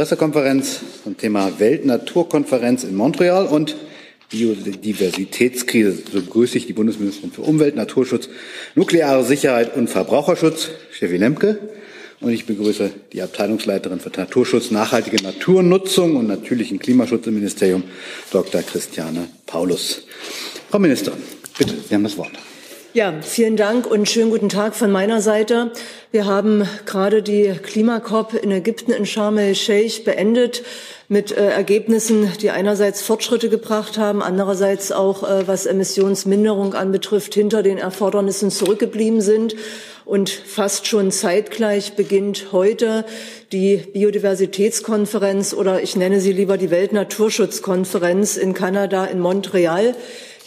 Pressekonferenz zum Thema Weltnaturkonferenz in Montreal und Biodiversitätskrise. So begrüße ich die Bundesministerin für Umwelt, Naturschutz, nukleare Sicherheit und Verbraucherschutz, Steffi Lemke. Und ich begrüße die Abteilungsleiterin für Naturschutz, nachhaltige Naturnutzung und natürlichen Klimaschutz im Ministerium, Dr. Christiane Paulus. Frau Ministerin, bitte, Sie haben das Wort. Ja, vielen Dank und schönen guten Tag von meiner Seite. Wir haben gerade die Klimakop in Ägypten in Sharm el-Sheikh beendet mit äh, Ergebnissen, die einerseits Fortschritte gebracht haben, andererseits auch, äh, was Emissionsminderung anbetrifft, hinter den Erfordernissen zurückgeblieben sind. Und fast schon zeitgleich beginnt heute die Biodiversitätskonferenz oder ich nenne sie lieber die Weltnaturschutzkonferenz in Kanada in Montreal.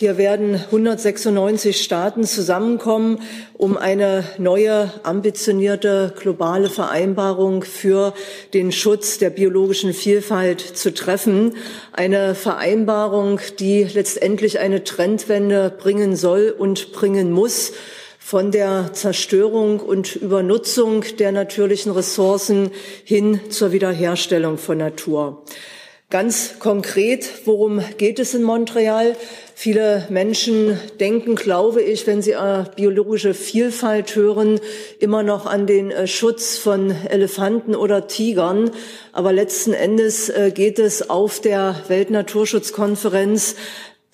Hier werden 196 Staaten zusammenkommen, um eine neue, ambitionierte globale Vereinbarung für den Schutz der biologischen Vielfalt zu treffen. Eine Vereinbarung, die letztendlich eine Trendwende bringen soll und bringen muss von der Zerstörung und Übernutzung der natürlichen Ressourcen hin zur Wiederherstellung von Natur. Ganz konkret, worum geht es in Montreal? Viele Menschen denken, glaube ich, wenn sie äh, biologische Vielfalt hören, immer noch an den äh, Schutz von Elefanten oder Tigern. Aber letzten Endes äh, geht es auf der Weltnaturschutzkonferenz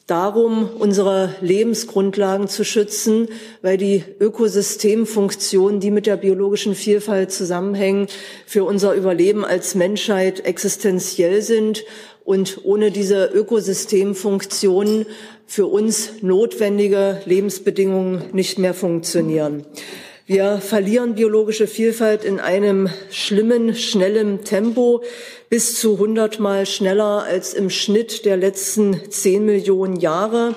darum, unsere Lebensgrundlagen zu schützen, weil die Ökosystemfunktionen, die mit der biologischen Vielfalt zusammenhängen, für unser Überleben als Menschheit existenziell sind und ohne diese Ökosystemfunktionen für uns notwendige Lebensbedingungen nicht mehr funktionieren. Wir verlieren biologische Vielfalt in einem schlimmen, schnellen Tempo bis zu 100 Mal schneller als im Schnitt der letzten 10 Millionen Jahre.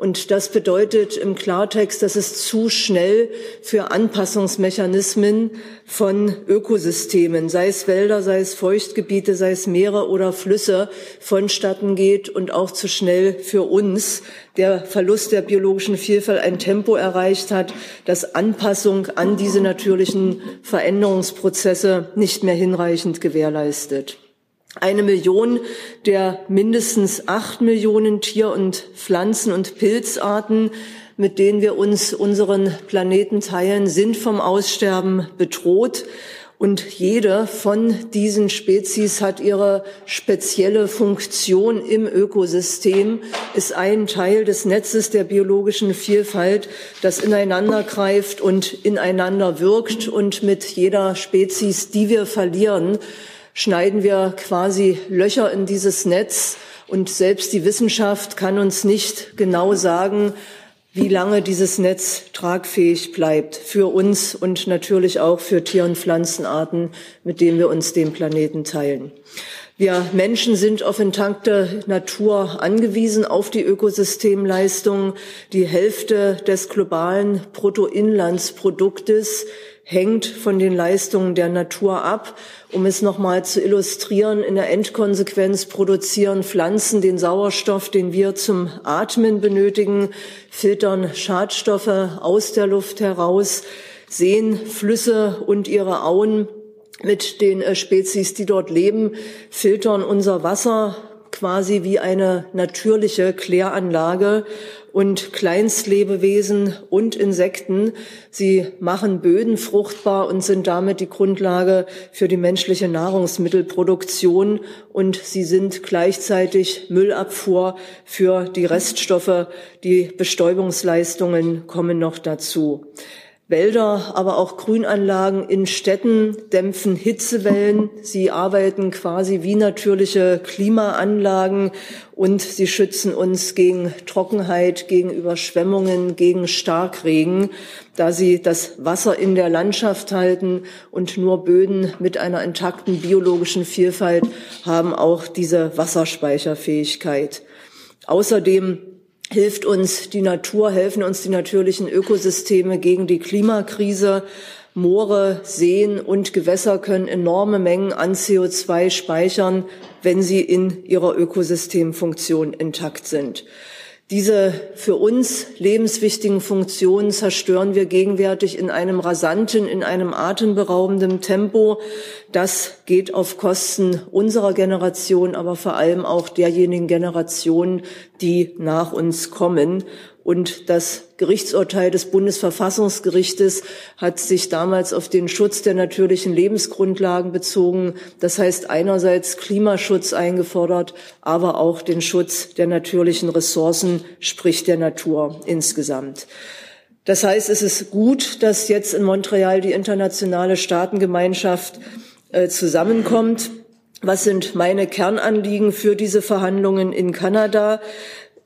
Und das bedeutet im Klartext, dass es zu schnell für Anpassungsmechanismen von Ökosystemen, sei es Wälder, sei es Feuchtgebiete, sei es Meere oder Flüsse, vonstatten geht und auch zu schnell für uns. Der Verlust der biologischen Vielfalt ein Tempo erreicht hat, das Anpassung an diese natürlichen Veränderungsprozesse nicht mehr hinreichend gewährleistet eine Million der mindestens acht Millionen Tier- und Pflanzen- und Pilzarten, mit denen wir uns unseren Planeten teilen, sind vom Aussterben bedroht. Und jede von diesen Spezies hat ihre spezielle Funktion im Ökosystem, ist ein Teil des Netzes der biologischen Vielfalt, das ineinander greift und ineinander wirkt und mit jeder Spezies, die wir verlieren, schneiden wir quasi Löcher in dieses Netz. Und selbst die Wissenschaft kann uns nicht genau sagen, wie lange dieses Netz tragfähig bleibt für uns und natürlich auch für Tier- und Pflanzenarten, mit denen wir uns den Planeten teilen. Wir Menschen sind auf intakte Natur angewiesen, auf die Ökosystemleistung. Die Hälfte des globalen Bruttoinlandsproduktes hängt von den Leistungen der Natur ab. Um es nochmal zu illustrieren, in der Endkonsequenz produzieren Pflanzen den Sauerstoff, den wir zum Atmen benötigen, filtern Schadstoffe aus der Luft heraus, sehen Flüsse und ihre Auen mit den äh, Spezies, die dort leben, filtern unser Wasser quasi wie eine natürliche Kläranlage und Kleinstlebewesen und Insekten. Sie machen Böden fruchtbar und sind damit die Grundlage für die menschliche Nahrungsmittelproduktion und sie sind gleichzeitig Müllabfuhr für die Reststoffe. Die Bestäubungsleistungen kommen noch dazu. Wälder, aber auch Grünanlagen in Städten dämpfen Hitzewellen. Sie arbeiten quasi wie natürliche Klimaanlagen und sie schützen uns gegen Trockenheit, gegen Überschwemmungen, gegen Starkregen, da sie das Wasser in der Landschaft halten und nur Böden mit einer intakten biologischen Vielfalt haben auch diese Wasserspeicherfähigkeit. Außerdem hilft uns die Natur, helfen uns die natürlichen Ökosysteme gegen die Klimakrise. Moore, Seen und Gewässer können enorme Mengen an CO2 speichern, wenn sie in ihrer Ökosystemfunktion intakt sind. Diese für uns lebenswichtigen Funktionen zerstören wir gegenwärtig in einem rasanten, in einem atemberaubenden Tempo. Das geht auf Kosten unserer Generation, aber vor allem auch derjenigen Generationen, die nach uns kommen. Und das Gerichtsurteil des Bundesverfassungsgerichtes hat sich damals auf den Schutz der natürlichen Lebensgrundlagen bezogen. Das heißt einerseits Klimaschutz eingefordert, aber auch den Schutz der natürlichen Ressourcen, sprich der Natur insgesamt. Das heißt, es ist gut, dass jetzt in Montreal die internationale Staatengemeinschaft äh, zusammenkommt. Was sind meine Kernanliegen für diese Verhandlungen in Kanada?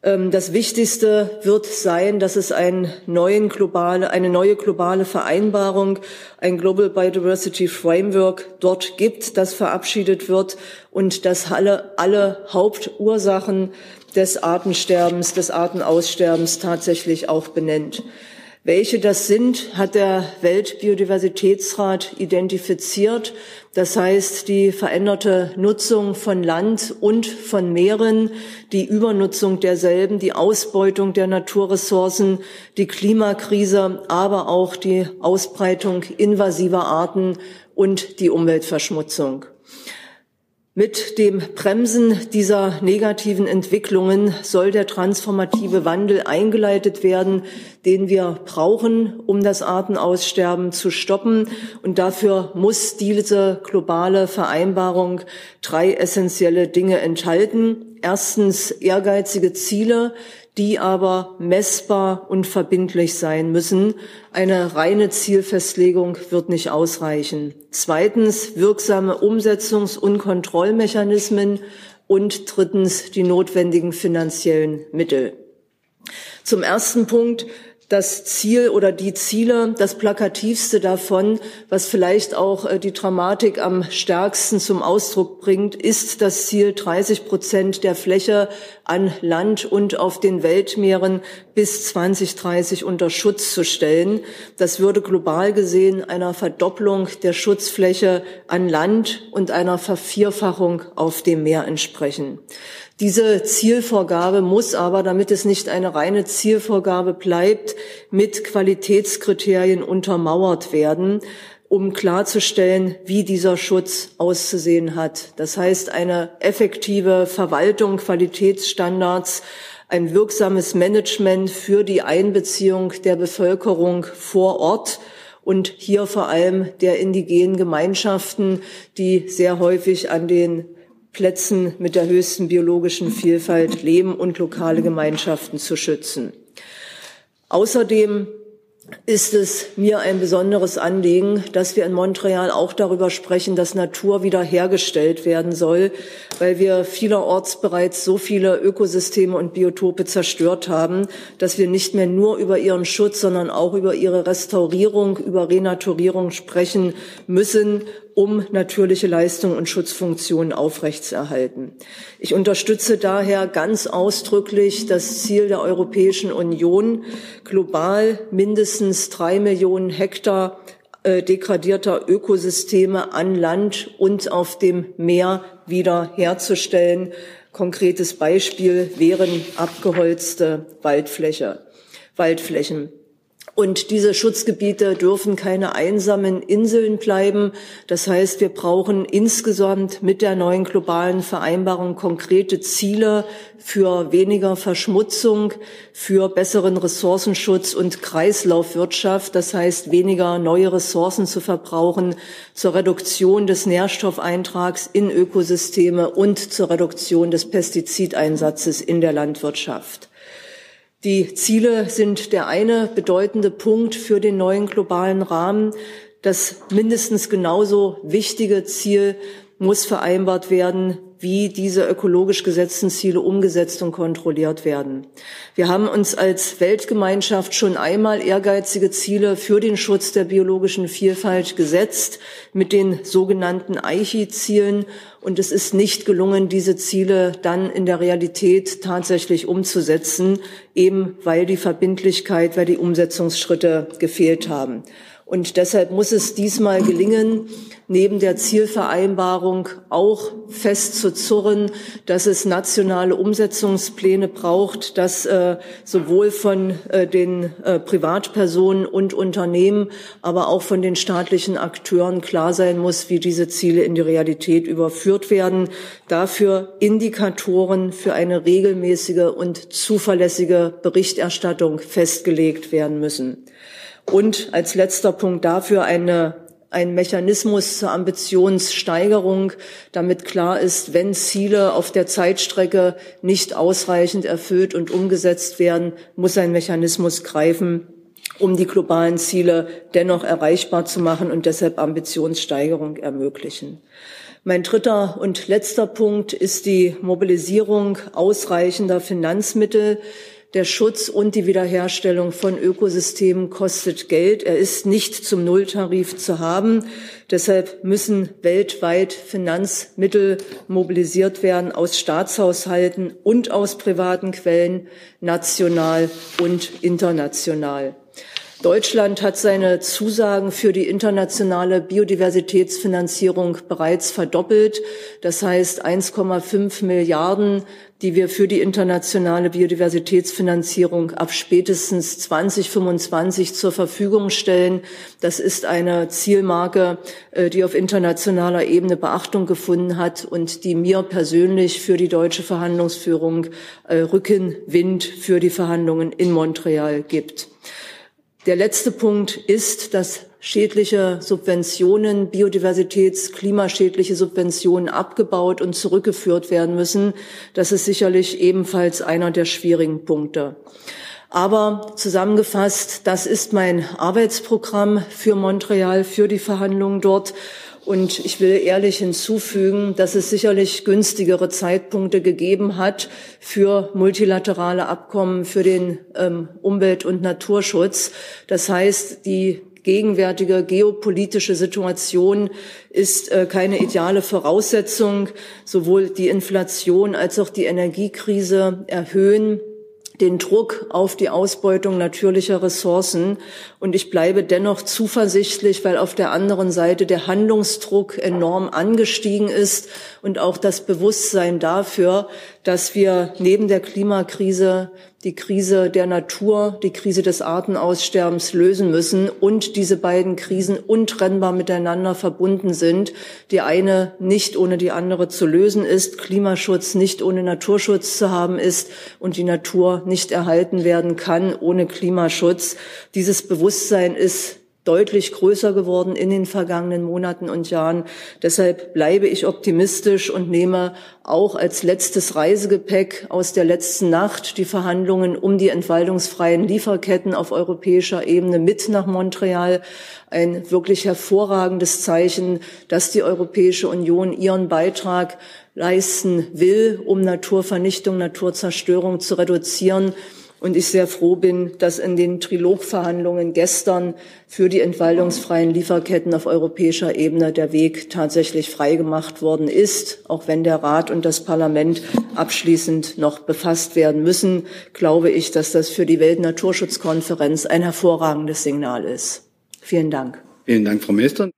Ähm, das Wichtigste wird sein, dass es ein neuen globale, eine neue globale Vereinbarung, ein Global Biodiversity Framework dort gibt, das verabschiedet wird und dass alle, alle Hauptursachen des Artensterbens, des Artenaussterbens tatsächlich auch benennt. Welche das sind, hat der Weltbiodiversitätsrat identifiziert. Das heißt, die veränderte Nutzung von Land und von Meeren, die Übernutzung derselben, die Ausbeutung der Naturressourcen, die Klimakrise, aber auch die Ausbreitung invasiver Arten und die Umweltverschmutzung. Mit dem Bremsen dieser negativen Entwicklungen soll der transformative Wandel eingeleitet werden, den wir brauchen, um das Artenaussterben zu stoppen. Und dafür muss diese globale Vereinbarung drei essentielle Dinge enthalten. Erstens ehrgeizige Ziele, die aber messbar und verbindlich sein müssen. Eine reine Zielfestlegung wird nicht ausreichen. Zweitens wirksame Umsetzungs- und Kontrollmechanismen und drittens die notwendigen finanziellen Mittel. Zum ersten Punkt das Ziel oder die Ziele, das plakativste davon, was vielleicht auch äh, die Dramatik am stärksten zum Ausdruck bringt, ist das Ziel, 30 Prozent der Fläche an Land und auf den Weltmeeren bis 2030 unter Schutz zu stellen. Das würde global gesehen einer Verdopplung der Schutzfläche an Land und einer Vervierfachung auf dem Meer entsprechen. Diese Zielvorgabe muss aber, damit es nicht eine reine Zielvorgabe bleibt, mit Qualitätskriterien untermauert werden, um klarzustellen, wie dieser Schutz auszusehen hat. Das heißt, eine effektive Verwaltung, Qualitätsstandards, ein wirksames Management für die Einbeziehung der Bevölkerung vor Ort und hier vor allem der indigenen Gemeinschaften, die sehr häufig an den Plätzen mit der höchsten biologischen Vielfalt leben und lokale Gemeinschaften zu schützen. Außerdem ist es mir ein besonderes Anliegen, dass wir in Montreal auch darüber sprechen, dass Natur wiederhergestellt werden soll, weil wir vielerorts bereits so viele Ökosysteme und Biotope zerstört haben, dass wir nicht mehr nur über ihren Schutz, sondern auch über ihre Restaurierung, über Renaturierung sprechen müssen um natürliche Leistungen und Schutzfunktionen aufrechtzuerhalten. Ich unterstütze daher ganz ausdrücklich das Ziel der Europäischen Union, global mindestens drei Millionen Hektar äh, degradierter Ökosysteme an Land und auf dem Meer wieder herzustellen. Konkretes Beispiel wären abgeholzte Waldfläche, Waldflächen. Und diese Schutzgebiete dürfen keine einsamen Inseln bleiben. Das heißt, wir brauchen insgesamt mit der neuen globalen Vereinbarung konkrete Ziele für weniger Verschmutzung, für besseren Ressourcenschutz und Kreislaufwirtschaft. Das heißt, weniger neue Ressourcen zu verbrauchen, zur Reduktion des Nährstoffeintrags in Ökosysteme und zur Reduktion des Pestizideinsatzes in der Landwirtschaft. Die Ziele sind der eine bedeutende Punkt für den neuen globalen Rahmen. Das mindestens genauso wichtige Ziel muss vereinbart werden, wie diese ökologisch gesetzten Ziele umgesetzt und kontrolliert werden. Wir haben uns als Weltgemeinschaft schon einmal ehrgeizige Ziele für den Schutz der biologischen Vielfalt gesetzt mit den sogenannten Aichi-Zielen. Und es ist nicht gelungen, diese Ziele dann in der Realität tatsächlich umzusetzen, eben weil die Verbindlichkeit, weil die Umsetzungsschritte gefehlt haben. Und deshalb muss es diesmal gelingen, neben der Zielvereinbarung auch festzuzurren, dass es nationale Umsetzungspläne braucht, dass äh, sowohl von äh, den äh, Privatpersonen und Unternehmen, aber auch von den staatlichen Akteuren klar sein muss, wie diese Ziele in die Realität überführt werden. Dafür Indikatoren für eine regelmäßige und zuverlässige Berichterstattung festgelegt werden müssen. Und als letzter Punkt dafür eine ein Mechanismus zur Ambitionssteigerung, damit klar ist, wenn Ziele auf der Zeitstrecke nicht ausreichend erfüllt und umgesetzt werden, muss ein Mechanismus greifen, um die globalen Ziele dennoch erreichbar zu machen und deshalb Ambitionssteigerung ermöglichen. Mein dritter und letzter Punkt ist die Mobilisierung ausreichender Finanzmittel der Schutz und die Wiederherstellung von Ökosystemen kostet Geld. Er ist nicht zum Nulltarif zu haben. Deshalb müssen weltweit Finanzmittel mobilisiert werden aus Staatshaushalten und aus privaten Quellen, national und international. Deutschland hat seine Zusagen für die internationale Biodiversitätsfinanzierung bereits verdoppelt. Das heißt 1,5 Milliarden, die wir für die internationale Biodiversitätsfinanzierung ab spätestens 2025 zur Verfügung stellen. Das ist eine Zielmarke, äh, die auf internationaler Ebene Beachtung gefunden hat und die mir persönlich für die deutsche Verhandlungsführung äh, Rückenwind für die Verhandlungen in Montreal gibt. Der letzte Punkt ist, dass schädliche Subventionen, Biodiversitäts-, klimaschädliche Subventionen abgebaut und zurückgeführt werden müssen. Das ist sicherlich ebenfalls einer der schwierigen Punkte. Aber zusammengefasst, das ist mein Arbeitsprogramm für Montreal, für die Verhandlungen dort. Und ich will ehrlich hinzufügen, dass es sicherlich günstigere Zeitpunkte gegeben hat für multilaterale Abkommen für den ähm, Umwelt- und Naturschutz. Das heißt, die gegenwärtige geopolitische Situation ist äh, keine ideale Voraussetzung. Sowohl die Inflation als auch die Energiekrise erhöhen den Druck auf die Ausbeutung natürlicher Ressourcen. Und ich bleibe dennoch zuversichtlich, weil auf der anderen Seite der Handlungsdruck enorm angestiegen ist und auch das Bewusstsein dafür, dass wir neben der Klimakrise die Krise der Natur, die Krise des Artenaussterbens lösen müssen und diese beiden Krisen untrennbar miteinander verbunden sind. Die eine nicht ohne die andere zu lösen ist, Klimaschutz nicht ohne Naturschutz zu haben ist und die Natur nicht erhalten werden kann ohne Klimaschutz. Dieses Bewusstsein ist deutlich größer geworden in den vergangenen Monaten und Jahren. Deshalb bleibe ich optimistisch und nehme auch als letztes Reisegepäck aus der letzten Nacht die Verhandlungen um die entwaldungsfreien Lieferketten auf europäischer Ebene mit nach Montreal. Ein wirklich hervorragendes Zeichen, dass die Europäische Union ihren Beitrag leisten will, um Naturvernichtung, Naturzerstörung zu reduzieren und ich sehr froh bin, dass in den Trilogverhandlungen gestern für die entwaldungsfreien Lieferketten auf europäischer Ebene der Weg tatsächlich freigemacht worden ist. Auch wenn der Rat und das Parlament abschließend noch befasst werden müssen, glaube ich, dass das für die Weltnaturschutzkonferenz ein hervorragendes Signal ist. Vielen Dank. Vielen Dank, Frau Ministerin.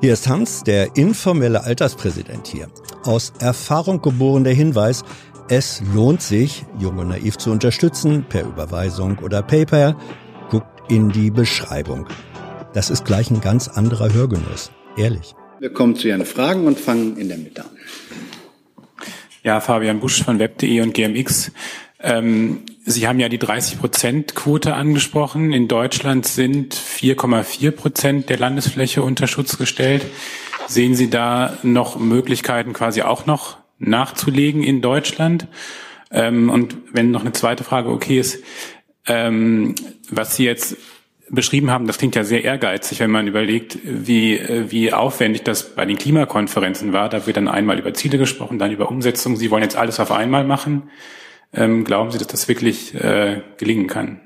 Hier ist Hans, der informelle Alterspräsident hier. Aus Erfahrung geboren der Hinweis, es lohnt sich, Jung und Naiv zu unterstützen, per Überweisung oder PayPal. Guckt in die Beschreibung. Das ist gleich ein ganz anderer Hörgenuss. Ehrlich. Wir kommen zu Ihren Fragen und fangen in der Mitte an. Ja, Fabian Busch von web.de und GMX. Ähm, Sie haben ja die 30-Prozent-Quote angesprochen. In Deutschland sind 4,4 Prozent der Landesfläche unter Schutz gestellt. Sehen Sie da noch Möglichkeiten, quasi auch noch nachzulegen in Deutschland? Ähm, und wenn noch eine zweite Frage okay ist, ähm, was Sie jetzt beschrieben haben, das klingt ja sehr ehrgeizig, wenn man überlegt, wie, äh, wie aufwendig das bei den Klimakonferenzen war. Da wird dann einmal über Ziele gesprochen, dann über Umsetzung. Sie wollen jetzt alles auf einmal machen. Ähm, glauben Sie, dass das wirklich äh, gelingen kann?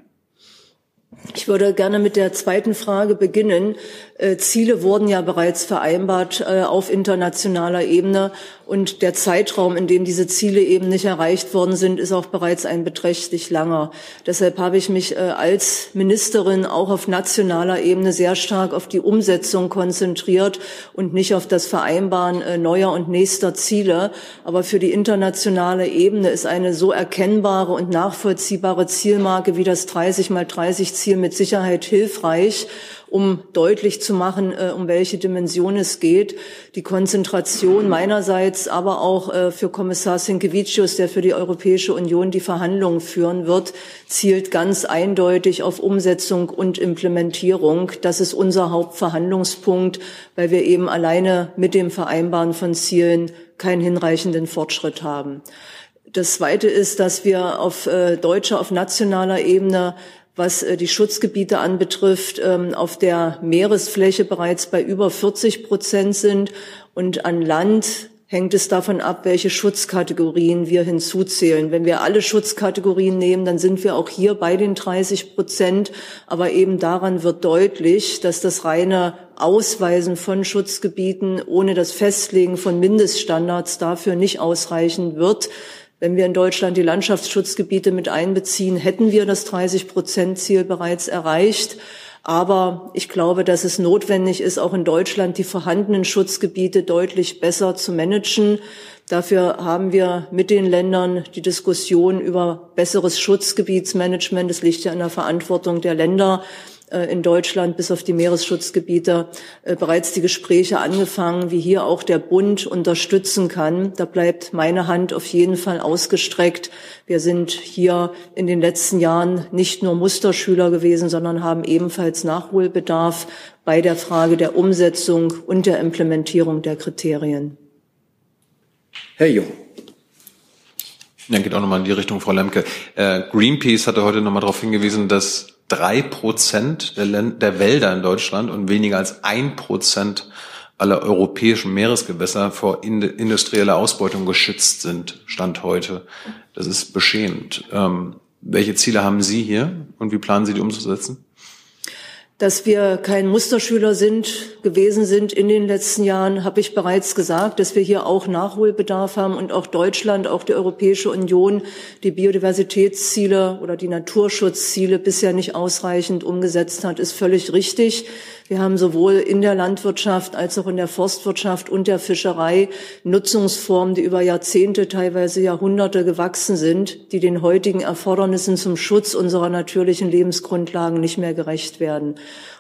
Ich würde gerne mit der zweiten Frage beginnen. Äh, Ziele wurden ja bereits vereinbart äh, auf internationaler Ebene. Und der Zeitraum, in dem diese Ziele eben nicht erreicht worden sind, ist auch bereits ein beträchtlich langer. Deshalb habe ich mich äh, als Ministerin auch auf nationaler Ebene sehr stark auf die Umsetzung konzentriert und nicht auf das Vereinbaren neuer und nächster Ziele. Aber für die internationale Ebene ist eine so erkennbare und nachvollziehbare Zielmarke wie das 30 mal 30 Ziel mit Sicherheit hilfreich um deutlich zu machen, äh, um welche Dimension es geht. Die Konzentration meinerseits, aber auch äh, für Kommissar Sinkevicius, der für die Europäische Union die Verhandlungen führen wird, zielt ganz eindeutig auf Umsetzung und Implementierung. Das ist unser Hauptverhandlungspunkt, weil wir eben alleine mit dem Vereinbaren von Zielen keinen hinreichenden Fortschritt haben. Das Zweite ist, dass wir auf äh, deutscher, auf nationaler Ebene was äh, die Schutzgebiete anbetrifft, ähm, auf der Meeresfläche bereits bei über 40 Prozent sind und an Land hängt es davon ab, welche Schutzkategorien wir hinzuzählen. Wenn wir alle Schutzkategorien nehmen, dann sind wir auch hier bei den 30 Prozent. Aber eben daran wird deutlich, dass das reine Ausweisen von Schutzgebieten ohne das Festlegen von Mindeststandards dafür nicht ausreichen wird. Wenn wir in Deutschland die Landschaftsschutzgebiete mit einbeziehen, hätten wir das 30-Prozent-Ziel bereits erreicht. Aber ich glaube, dass es notwendig ist, auch in Deutschland die vorhandenen Schutzgebiete deutlich besser zu managen. Dafür haben wir mit den Ländern die Diskussion über besseres Schutzgebietsmanagement. Es liegt ja in der Verantwortung der Länder in Deutschland bis auf die Meeresschutzgebiete äh, bereits die Gespräche angefangen, wie hier auch der Bund unterstützen kann. Da bleibt meine Hand auf jeden Fall ausgestreckt. Wir sind hier in den letzten Jahren nicht nur Musterschüler gewesen, sondern haben ebenfalls Nachholbedarf bei der Frage der Umsetzung und der Implementierung der Kriterien. Herr Jung. Ja, geht auch nochmal in die Richtung, Frau Lemke. Äh, Greenpeace hatte heute nochmal darauf hingewiesen, dass drei Prozent der, der Wälder in Deutschland und weniger als ein Prozent aller europäischen Meeresgewässer vor industrieller Ausbeutung geschützt sind, Stand heute. Das ist beschämend. Ähm, welche Ziele haben Sie hier und wie planen Sie die umzusetzen? Dass wir kein Musterschüler sind, gewesen sind in den letzten Jahren, habe ich bereits gesagt, dass wir hier auch Nachholbedarf haben und auch Deutschland, auch die Europäische Union die Biodiversitätsziele oder die Naturschutzziele bisher nicht ausreichend umgesetzt hat, ist völlig richtig. Wir haben sowohl in der Landwirtschaft als auch in der Forstwirtschaft und der Fischerei Nutzungsformen, die über Jahrzehnte, teilweise Jahrhunderte gewachsen sind, die den heutigen Erfordernissen zum Schutz unserer natürlichen Lebensgrundlagen nicht mehr gerecht werden.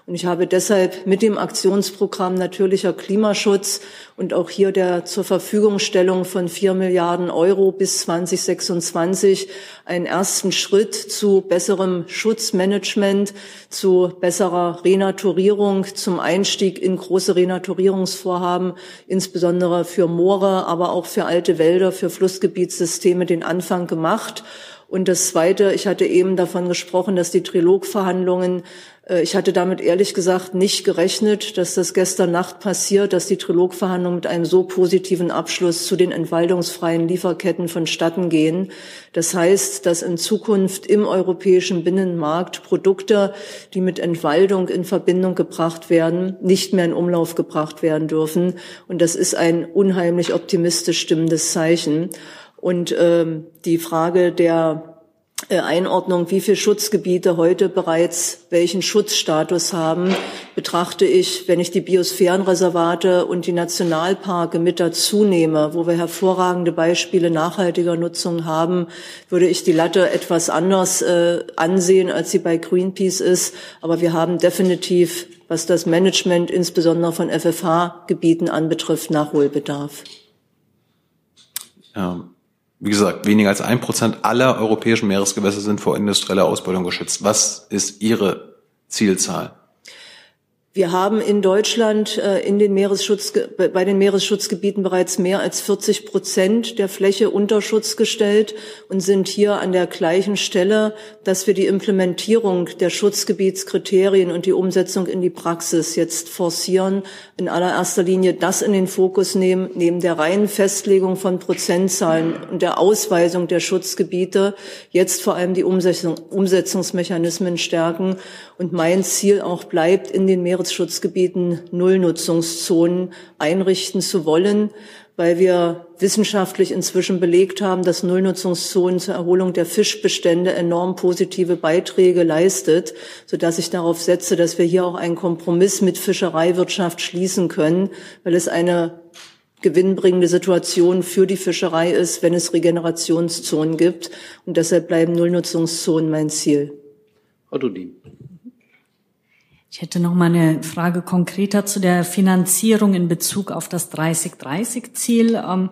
Und ich habe deshalb mit dem Aktionsprogramm Natürlicher Klimaschutz und auch hier der zur Verfügungstellung von vier Milliarden Euro bis 2026 einen ersten Schritt zu besserem Schutzmanagement, zu besserer Renaturierung, zum Einstieg in große Renaturierungsvorhaben, insbesondere für Moore, aber auch für alte Wälder, für Flussgebietssysteme den Anfang gemacht. Und das Zweite, ich hatte eben davon gesprochen, dass die Trilogverhandlungen ich hatte damit ehrlich gesagt nicht gerechnet, dass das gestern Nacht passiert, dass die Trilogverhandlungen mit einem so positiven Abschluss zu den entwaldungsfreien Lieferketten vonstatten gehen. Das heißt, dass in Zukunft im europäischen Binnenmarkt Produkte, die mit Entwaldung in Verbindung gebracht werden, nicht mehr in Umlauf gebracht werden dürfen. Und das ist ein unheimlich optimistisch stimmendes Zeichen. Und ähm, die Frage der äh, Einordnung, wie viele Schutzgebiete heute bereits welchen Schutzstatus haben, betrachte ich, wenn ich die Biosphärenreservate und die Nationalparke mit dazu nehme, wo wir hervorragende Beispiele nachhaltiger Nutzung haben, würde ich die Latte etwas anders äh, ansehen, als sie bei Greenpeace ist. Aber wir haben definitiv, was das Management insbesondere von FFH-Gebieten anbetrifft, Nachholbedarf. Ja wie gesagt, weniger als ein Prozent aller europäischen Meeresgewässer sind vor industrieller Ausbeutung geschützt. Was ist Ihre Zielzahl? Wir haben in Deutschland äh, in den Meeresschutz, bei den Meeresschutzgebieten bereits mehr als 40 Prozent der Fläche unter Schutz gestellt und sind hier an der gleichen Stelle, dass wir die Implementierung der Schutzgebietskriterien und die Umsetzung in die Praxis jetzt forcieren. In allererster Linie das in den Fokus nehmen, neben der reinen Festlegung von Prozentzahlen und der Ausweisung der Schutzgebiete jetzt vor allem die Umsetzung, Umsetzungsmechanismen stärken. Und mein Ziel auch bleibt, in den Meeres Meeresschutzgebieten Nullnutzungszonen einrichten zu wollen, weil wir wissenschaftlich inzwischen belegt haben, dass Nullnutzungszonen zur Erholung der Fischbestände enorm positive Beiträge leistet, sodass ich darauf setze, dass wir hier auch einen Kompromiss mit Fischereiwirtschaft schließen können, weil es eine gewinnbringende Situation für die Fischerei ist, wenn es Regenerationszonen gibt. Und deshalb bleiben Nullnutzungszonen mein Ziel. Frau Dudin. Ich hätte noch mal eine Frage konkreter zu der Finanzierung in Bezug auf das 30-30-Ziel. Ähm,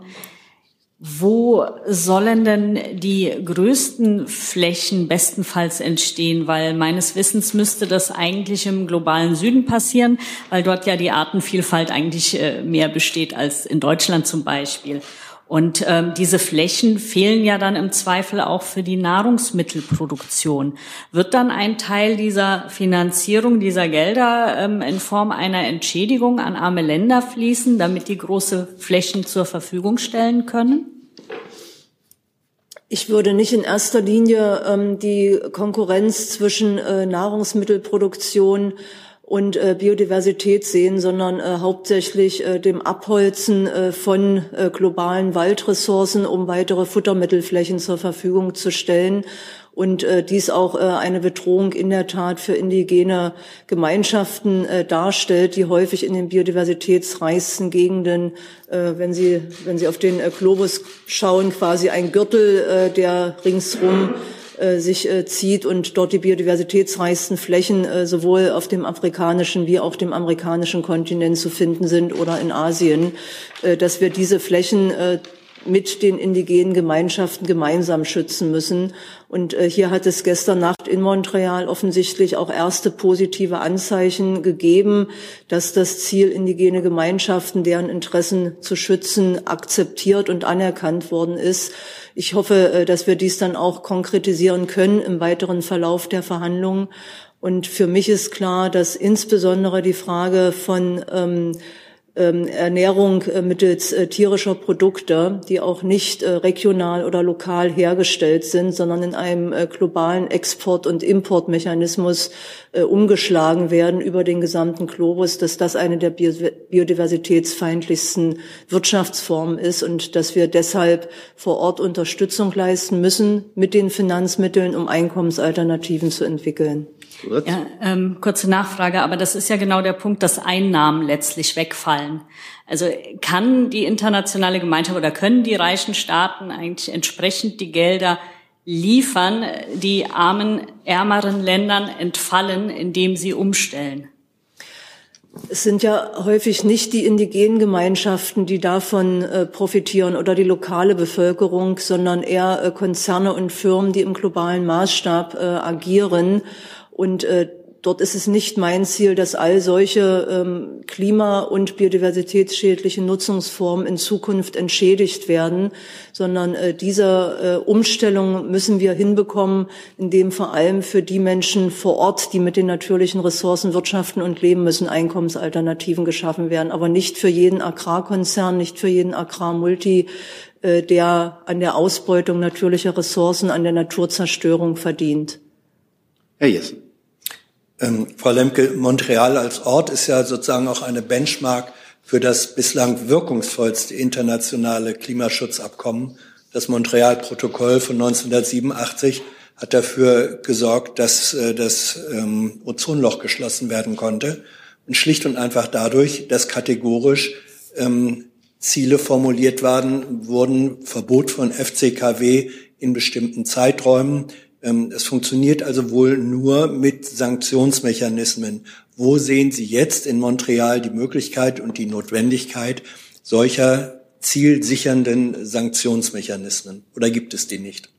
wo sollen denn die größten Flächen bestenfalls entstehen? Weil meines Wissens müsste das eigentlich im globalen Süden passieren, weil dort ja die Artenvielfalt eigentlich äh, mehr besteht als in Deutschland zum Beispiel. Und ähm, diese Flächen fehlen ja dann im Zweifel auch für die Nahrungsmittelproduktion. Wird dann ein Teil dieser Finanzierung dieser Gelder ähm, in Form einer Entschädigung an arme Länder fließen, damit die große Flächen zur Verfügung stellen können? Ich würde nicht in erster Linie ähm, die Konkurrenz zwischen äh, Nahrungsmittelproduktion und äh, Biodiversität sehen, sondern äh, hauptsächlich äh, dem Abholzen äh, von äh, globalen Waldressourcen, um weitere Futtermittelflächen zur Verfügung zu stellen. Und äh, dies auch äh, eine Bedrohung in der Tat für indigene Gemeinschaften äh, darstellt, die häufig in den biodiversitätsreichsten Gegenden, äh, wenn Sie wenn Sie auf den äh, Globus schauen, quasi ein Gürtel, äh, der ringsrum äh, sich äh, zieht und dort die biodiversitätsreichsten Flächen äh, sowohl auf dem afrikanischen wie auch dem amerikanischen Kontinent zu finden sind oder in Asien, äh, dass wir diese Flächen äh, mit den indigenen Gemeinschaften gemeinsam schützen müssen. Und äh, hier hat es gestern Nacht in Montreal offensichtlich auch erste positive Anzeichen gegeben, dass das Ziel, indigene Gemeinschaften, deren Interessen zu schützen, akzeptiert und anerkannt worden ist. Ich hoffe, äh, dass wir dies dann auch konkretisieren können im weiteren Verlauf der Verhandlungen. Und für mich ist klar, dass insbesondere die Frage von ähm, Ernährung äh, mittels äh, tierischer Produkte, die auch nicht äh, regional oder lokal hergestellt sind, sondern in einem globalen Export- und Importmechanismus umgeschlagen werden über den gesamten Globus, dass das eine der biodiversitätsfeindlichsten Wirtschaftsformen ist und dass wir deshalb vor Ort Unterstützung leisten müssen mit den Finanzmitteln, um Einkommensalternativen zu entwickeln. Ja, ähm, kurze Nachfrage, aber das ist ja genau der Punkt, dass Einnahmen letztlich wegfallen. Also kann die internationale Gemeinschaft oder können die reichen Staaten eigentlich entsprechend die Gelder liefern, die armen, ärmeren Ländern entfallen, indem sie umstellen? Es sind ja häufig nicht die indigenen Gemeinschaften, die davon äh, profitieren oder die lokale Bevölkerung, sondern eher äh, Konzerne und Firmen, die im globalen Maßstab äh, agieren und dort ist es nicht mein Ziel, dass all solche ähm, klima- und biodiversitätsschädlichen Nutzungsformen in Zukunft entschädigt werden, sondern äh, diese äh, Umstellung müssen wir hinbekommen, indem vor allem für die Menschen vor Ort, die mit den natürlichen Ressourcen wirtschaften und leben müssen, Einkommensalternativen geschaffen werden. Aber nicht für jeden Agrarkonzern, nicht für jeden Agrarmulti, äh, der an der Ausbeutung natürlicher Ressourcen, an der Naturzerstörung verdient. Herr Jessen. Ähm, Frau Lemke, Montreal als Ort ist ja sozusagen auch eine Benchmark für das bislang wirkungsvollste internationale Klimaschutzabkommen. Das Montreal-Protokoll von 1987 hat dafür gesorgt, dass äh, das ähm, Ozonloch geschlossen werden konnte. Und schlicht und einfach dadurch, dass kategorisch ähm, Ziele formuliert waren, wurden Verbot von FCKW in bestimmten Zeiträumen, es funktioniert also wohl nur mit Sanktionsmechanismen. Wo sehen Sie jetzt in Montreal die Möglichkeit und die Notwendigkeit solcher zielsichernden Sanktionsmechanismen? Oder gibt es die nicht?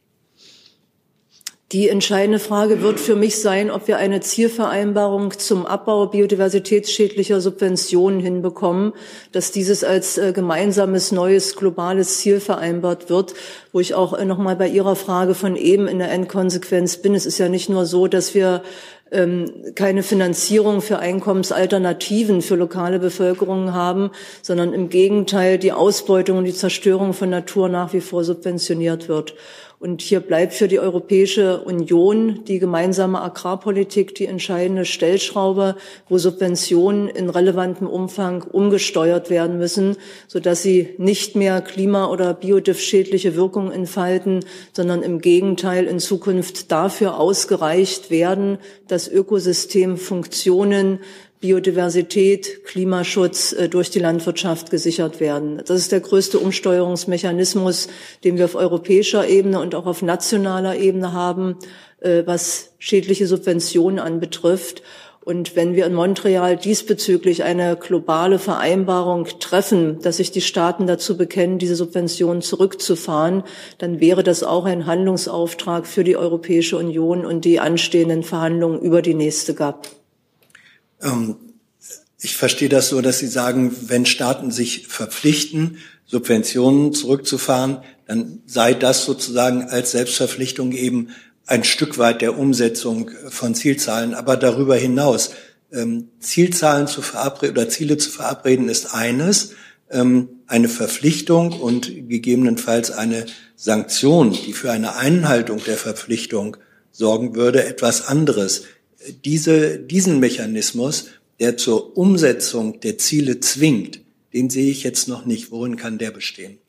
Die entscheidende Frage wird für mich sein, ob wir eine Zielvereinbarung zum Abbau biodiversitätsschädlicher Subventionen hinbekommen, dass dieses als äh, gemeinsames neues globales Ziel vereinbart wird, wo ich auch äh, noch mal bei Ihrer Frage von eben in der Endkonsequenz bin. Es ist ja nicht nur so, dass wir ähm, keine Finanzierung für Einkommensalternativen für lokale Bevölkerung haben, sondern im Gegenteil die Ausbeutung und die Zerstörung von Natur nach wie vor subventioniert wird. Und hier bleibt für die Europäische Union die gemeinsame Agrarpolitik die entscheidende Stellschraube, wo Subventionen in relevantem Umfang umgesteuert werden müssen, sodass sie nicht mehr klima- oder biodiff-schädliche Wirkungen entfalten, sondern im Gegenteil in Zukunft dafür ausgereicht werden, dass Ökosystemfunktionen Biodiversität, Klimaschutz äh, durch die Landwirtschaft gesichert werden. Das ist der größte Umsteuerungsmechanismus, den wir auf europäischer Ebene und auch auf nationaler Ebene haben, äh, was schädliche Subventionen anbetrifft. Und wenn wir in Montreal diesbezüglich eine globale Vereinbarung treffen, dass sich die Staaten dazu bekennen, diese Subventionen zurückzufahren, dann wäre das auch ein Handlungsauftrag für die Europäische Union und die anstehenden Verhandlungen über die nächste GAP. Ähm, ich verstehe das so, dass Sie sagen, wenn Staaten sich verpflichten, Subventionen zurückzufahren, dann sei das sozusagen als Selbstverpflichtung eben ein Stück weit der Umsetzung von Zielzahlen. Aber darüber hinaus, ähm, Zielzahlen zu verabreden oder Ziele zu verabreden ist eines, ähm, eine Verpflichtung und gegebenenfalls eine Sanktion, die für eine Einhaltung der Verpflichtung sorgen würde, etwas anderes diese, diesen Mechanismus, der zur Umsetzung der Ziele zwingt, den sehe ich jetzt noch nicht. Worin kann der bestehen?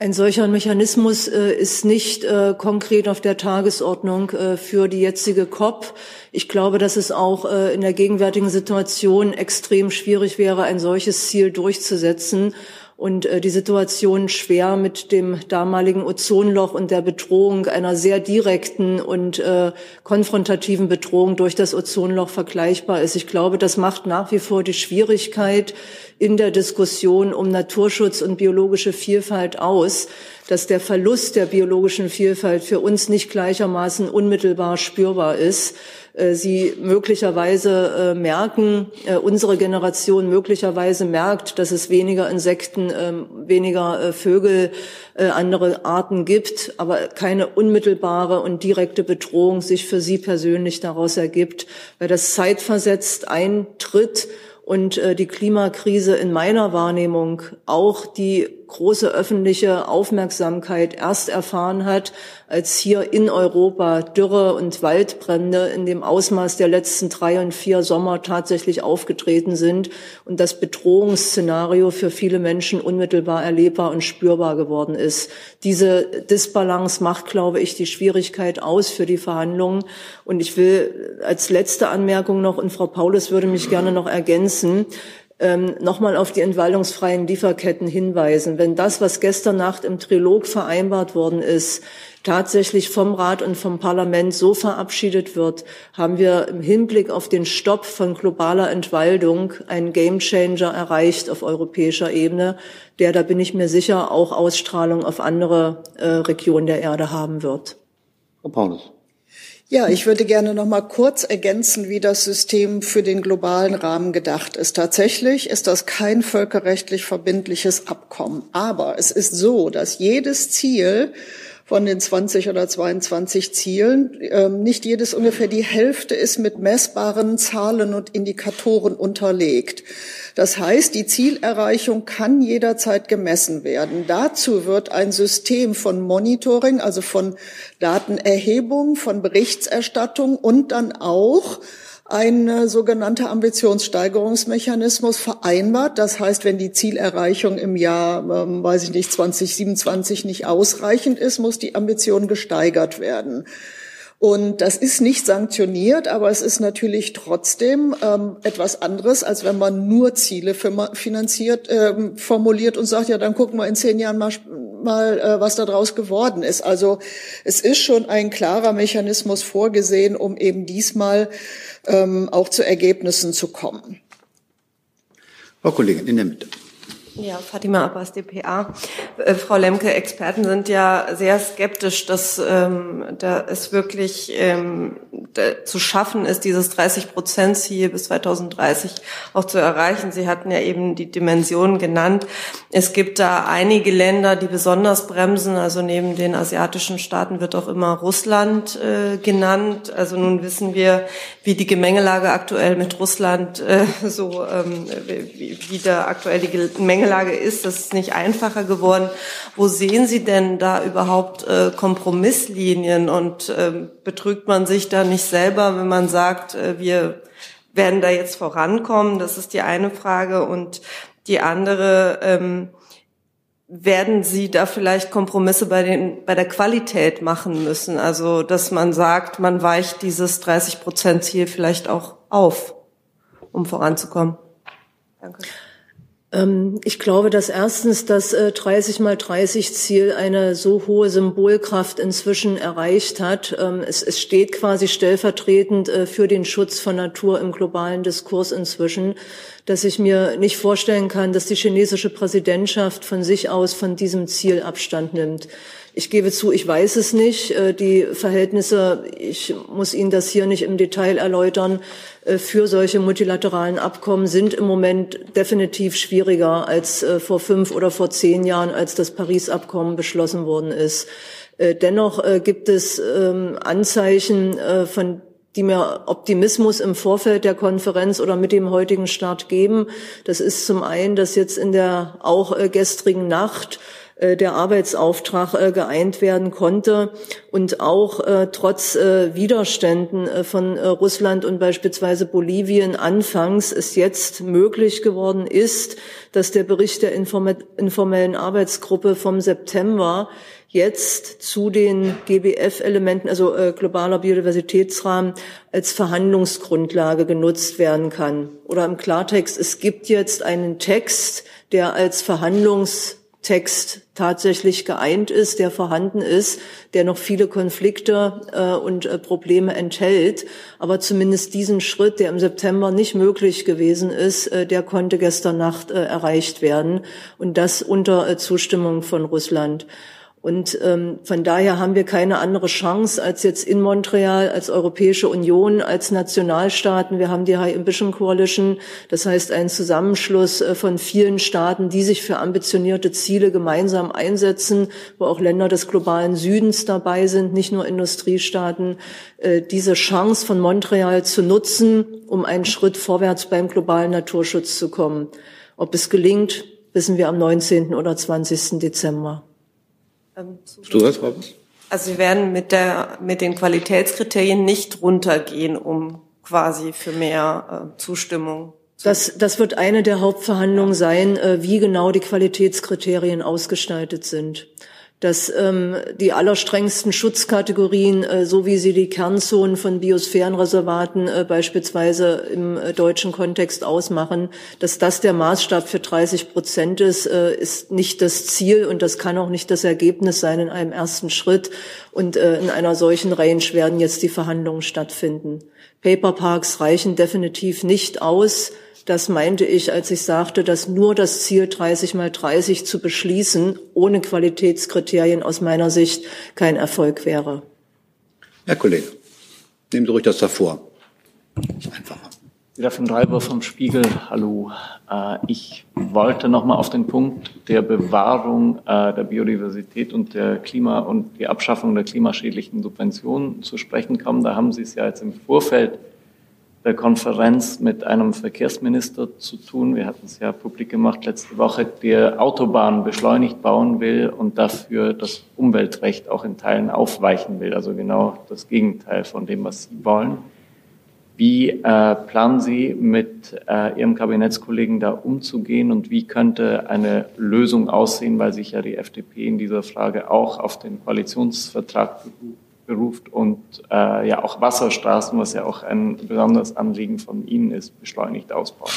Ein solcher Mechanismus äh, ist nicht äh, konkret auf der Tagesordnung äh, für die jetzige COP. Ich glaube, dass es auch äh, in der gegenwärtigen Situation extrem schwierig wäre, ein solches Ziel durchzusetzen und äh, die Situation schwer mit dem damaligen Ozonloch und der Bedrohung einer sehr direkten und äh, konfrontativen Bedrohung durch das Ozonloch vergleichbar ist. Ich glaube, das macht nach wie vor die Schwierigkeit in der Diskussion um Naturschutz und biologische Vielfalt aus, dass der Verlust der biologischen Vielfalt für uns nicht gleichermaßen unmittelbar spürbar ist sie möglicherweise äh, merken, äh, unsere Generation möglicherweise merkt, dass es weniger Insekten, ähm, weniger Vögel, andere Arten gibt, aber keine unmittelbare und direkte Bedrohung sich für sie persönlich daraus ergibt, weil das zeitversetzt eintritt und die Klimakrise in meiner Wahrnehmung auch die große öffentliche Aufmerksamkeit erst erfahren hat, als hier in Europa Dürre und Waldbrände in dem Ausmaß der letzten drei und vier Sommer tatsächlich aufgetreten sind und das Bedrohungsszenario für viele Menschen unmittelbar erlebbar und spürbar geworden ist. Diese Disbalance macht, glaube ich, die Schwierigkeit aus für die Verhandlungen. Und ich will als letzte Anmerkung noch, und Frau Paulus würde mich gerne noch ergänzen, ähm, nochmal auf die entwaldungsfreien Lieferketten hinweisen. Wenn das, was gestern Nacht im Trilog vereinbart worden ist, tatsächlich vom Rat und vom Parlament so verabschiedet wird, haben wir im Hinblick auf den Stopp von globaler Entwaldung einen Gamechanger erreicht auf europäischer Ebene, der, da bin ich mir sicher, auch Ausstrahlung auf andere äh, Regionen der Erde haben wird. Frau Paulus. Ja, ich würde gerne noch mal kurz ergänzen, wie das System für den globalen Rahmen gedacht ist. Tatsächlich ist das kein völkerrechtlich verbindliches Abkommen. Aber es ist so, dass jedes Ziel von den 20 oder 22 Zielen. Ähm, nicht jedes ungefähr die Hälfte ist mit messbaren Zahlen und Indikatoren unterlegt. Das heißt, die Zielerreichung kann jederzeit gemessen werden. Dazu wird ein System von Monitoring, also von Datenerhebung, von Berichterstattung und dann auch ein äh, sogenannter Ambitionssteigerungsmechanismus vereinbart. Das heißt, wenn die Zielerreichung im Jahr, ähm, weiß ich nicht, 2027 nicht ausreichend ist, muss die Ambition gesteigert werden. Und das ist nicht sanktioniert, aber es ist natürlich trotzdem ähm, etwas anderes, als wenn man nur Ziele finanziert, ähm, formuliert und sagt, ja, dann gucken wir in zehn Jahren mal, mal äh, was daraus geworden ist. Also es ist schon ein klarer Mechanismus vorgesehen, um eben diesmal ähm, auch zu Ergebnissen zu kommen. Frau Kollegin, in der Mitte. Ja, Fatima Abbas, dpa. Äh, Frau Lemke, Experten sind ja sehr skeptisch, dass ähm, da es wirklich ähm, da, zu schaffen ist, dieses 30-Prozent-Ziel bis 2030 auch zu erreichen. Sie hatten ja eben die Dimensionen genannt. Es gibt da einige Länder, die besonders bremsen. Also neben den asiatischen Staaten wird auch immer Russland äh, genannt. Also nun wissen wir, wie die Gemengelage aktuell mit Russland äh, so, ähm, wie, wie da aktuell die Gemengelage Gemengelage ist. Das ist nicht einfacher geworden. Wo sehen Sie denn da überhaupt äh, Kompromisslinien und äh, betrügt man sich da nicht selber, wenn man sagt, äh, wir werden da jetzt vorankommen? Das ist die eine Frage. Und die andere, ähm, werden Sie da vielleicht Kompromisse bei, den, bei der Qualität machen müssen? Also, dass man sagt, man weicht dieses 30 Prozent Ziel vielleicht auch auf, um voranzukommen. Danke. Ähm, ich glaube, dass erstens das 30 äh, mal 30 Ziel eine so hohe Symbolkraft inzwischen erreicht hat. Ähm, es, steht quasi stellvertretend äh, für den Schutz von Natur im globalen Diskurs inzwischen, dass ich mir nicht vorstellen kann, dass die chinesische Präsidentschaft von sich aus von diesem Ziel Abstand nimmt. Ich gebe zu, ich weiß es nicht. Äh, die Verhältnisse, ich muss Ihnen das hier nicht im Detail erläutern, äh, für solche multilateralen Abkommen sind im Moment definitiv schwieriger als äh, vor fünf oder vor zehn Jahren, als das Paris-Abkommen beschlossen worden ist. Dennoch gibt es ähm, Anzeichen von die mir Optimismus im Vorfeld der Konferenz oder mit dem heutigen Start geben. Das ist zum einen, dass jetzt in der auch gestrigen Nacht der Arbeitsauftrag äh, geeint werden konnte und auch äh, trotz Widerständen von Russland und beispielsweise Bolivien anfangs es jetzt möglich geworden ist, dass der Bericht der informellen Arbeitsgruppe vom September jetzt zu den GBF-Elementen, also äh, globaler Biodiversitätsrahmen, als Verhandlungsgrundlage genutzt werden kann. Oder im Klartext, es gibt jetzt einen Text, der als Verhandlungs Text tatsächlich geeint ist, der vorhanden ist, der noch viele Konflikte äh, und äh, Probleme enthält. Aber zumindest diesen Schritt, der im September nicht möglich gewesen ist, äh, der konnte gestern Nacht äh, erreicht werden. Und das unter äh, Zustimmung von Russland. Und ähm, von daher haben wir keine andere Chance als jetzt in Montreal, als Europäische Union, als Nationalstaaten. Wir haben die High Ambition Coalition, das heißt ein Zusammenschluss äh, von vielen Staaten, die sich für ambitionierte Ziele gemeinsam einsetzen, wo auch Länder des globalen Südens dabei sind, nicht nur Industriestaaten, äh, diese Chance von Montreal zu nutzen, um einen Schritt vorwärts beim globalen Naturschutz zu kommen. Ob es gelingt, wissen wir am 19. oder 20. Dezember. Ähm, du das, Frau Also wir werden mit der mit den Qualitätskriterien nicht runtergehen, um quasi für mehr äh, Zustimmung. Das, das wird eine der Hauptverhandlungen sein, äh, wie genau die Qualitätskriterien ausgestaltet sind dass ähm, die allerstrengsten Schutzkategorien, äh, so wie sie die Kernzonen von Biosphärenreservaten äh, beispielsweise im äh, deutschen Kontext ausmachen, dass das der Maßstab für 30 Prozent ist, äh, ist nicht das Ziel und das kann auch nicht das Ergebnis sein in einem ersten Schritt. Und äh, in einer solchen Range werden jetzt die Verhandlungen stattfinden. Paperparks reichen definitiv nicht aus das meinte ich, als ich sagte, dass nur das Ziel 30 mal 30 zu beschließen, ohne Qualitätskriterien aus meiner Sicht kein Erfolg wäre. Herr Kollege, nehmen Sie ruhig das davor. Einfacher. Wieder von Reiber vom Spiegel. Hallo. Äh, ich wollte nochmal auf den Punkt der Bewahrung äh, der Biodiversität und der Klima und die Abschaffung der klimaschädlichen Subventionen zu sprechen kommen. Da haben Sie es ja jetzt im Vorfeld der Konferenz mit einem Verkehrsminister zu tun. Wir hatten es ja publik gemacht letzte Woche, der Autobahnen beschleunigt bauen will und dafür das Umweltrecht auch in Teilen aufweichen will. Also genau das Gegenteil von dem, was Sie wollen. Wie äh, planen Sie mit äh, Ihrem Kabinettskollegen da umzugehen und wie könnte eine Lösung aussehen, weil sich ja die FDP in dieser Frage auch auf den Koalitionsvertrag beruft? und äh, ja auch Wasserstraßen, was ja auch ein besonderes Anliegen von Ihnen ist, beschleunigt ausbauen.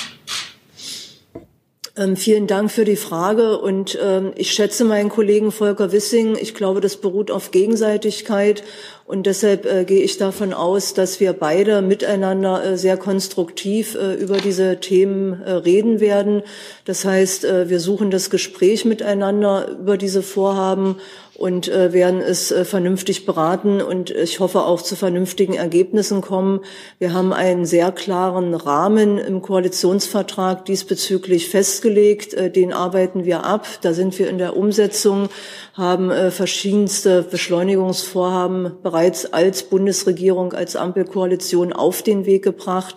Ähm, vielen Dank für die Frage und ähm, ich schätze meinen Kollegen Volker Wissing. Ich glaube, das beruht auf Gegenseitigkeit Und deshalb äh, gehe ich davon aus, dass wir beide miteinander äh, sehr konstruktiv äh, über diese Themen äh, reden werden. Das heißt, äh, wir suchen das Gespräch miteinander über diese Vorhaben und äh, werden es äh, vernünftig beraten und ich hoffe auch zu vernünftigen Ergebnissen kommen. Wir haben einen sehr klaren Rahmen im Koalitionsvertrag diesbezüglich festgelegt. Äh, den arbeiten wir ab. Da sind wir in der Umsetzung, haben äh, verschiedenste Beschleunigungsvorhaben bereits als Bundesregierung, als Ampelkoalition auf den Weg gebracht.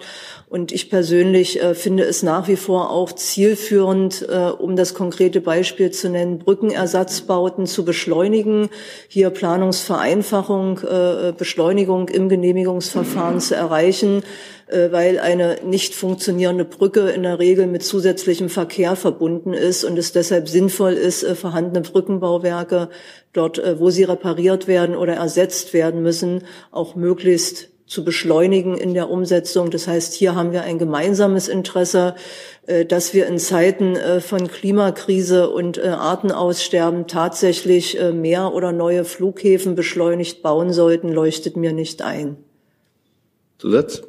Und ich persönlich äh, finde es nach wie vor auch zielführend, äh, um das konkrete Beispiel zu nennen, Brückenersatzbauten zu beschleunigen, hier Planungsvereinfachung, äh, Beschleunigung im Genehmigungsverfahren zu erreichen, äh, weil eine nicht funktionierende Brücke in der Regel mit zusätzlichem Verkehr verbunden ist und es deshalb sinnvoll ist, äh, vorhandene Brückenbauwerke dort, äh, wo sie repariert werden oder ersetzt werden müssen, auch möglichst zu beschleunigen in der Umsetzung. Das heißt, hier haben wir ein gemeinsames Interesse, äh, dass wir in Zeiten äh, von Klimakrise und äh, Artenaussterben tatsächlich mehr oder neue Flughäfen beschleunigt bauen sollten, leuchtet mir nicht ein. Zusatz?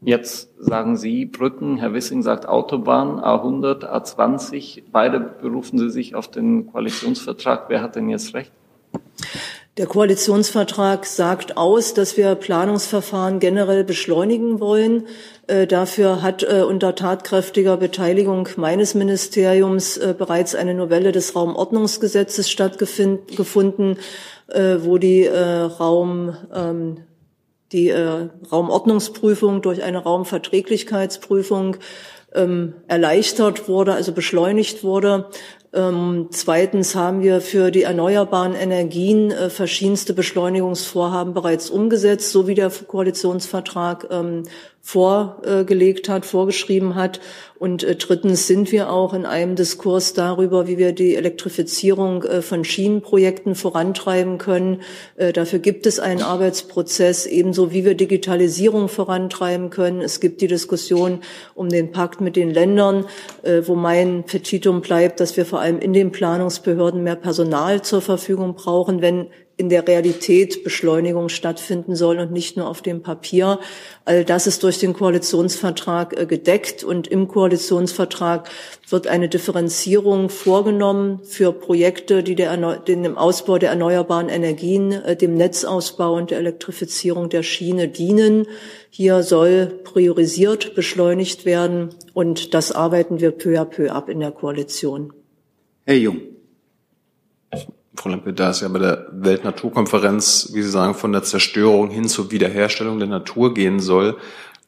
Jetzt sagen Sie Brücken, Herr Wissing sagt Autobahn, A100, A20. Beide berufen Sie sich auf den Koalitionsvertrag. Wer hat denn jetzt recht? Der Koalitionsvertrag sagt aus, dass wir Planungsverfahren generell beschleunigen wollen. Äh, dafür hat äh, unter tatkräftiger Beteiligung meines Ministeriums äh, bereits eine Novelle des Raumordnungsgesetzes stattgefunden, äh, wo die äh, Raum ähm, die äh, Raumordnungsprüfung durch eine Raumverträglichkeitsprüfung ähm, erleichtert wurde, also beschleunigt wurde. Ähm, zweitens haben wir für die erneuerbaren Energien äh, verschiedenste Beschleunigungsvorhaben bereits umgesetzt, so wie der Koalitionsvertrag ähm, vorgelegt hat, vorgeschrieben hat. Und äh, drittens sind wir auch in einem Diskurs darüber, wie wir die Elektrifizierung äh, von Schienenprojekten vorantreiben können. Äh, dafür gibt es einen Arbeitsprozess, ebenso wie wir Digitalisierung vorantreiben können. Es gibt die Diskussion um den Pakt mit den Ländern, wo mein Petitum bleibt, dass wir vor allem in den Planungsbehörden mehr Personal zur Verfügung brauchen, wenn in der Realität Beschleunigung stattfinden soll und nicht nur auf dem Papier. All das ist durch den Koalitionsvertrag äh, gedeckt und im Koalitionsvertrag wird eine Differenzierung vorgenommen für Projekte, die der, dem Ausbau der erneuerbaren Energien, äh, dem Netzausbau und der Elektrifizierung der Schiene dienen. Hier soll priorisiert beschleunigt werden und das arbeiten wir peu à peu ab in der Koalition. Herr Jung. Frau Lemke, da es ja bei der Weltnaturkonferenz, wie Sie sagen, von der Zerstörung hin zur Wiederherstellung der Natur gehen soll,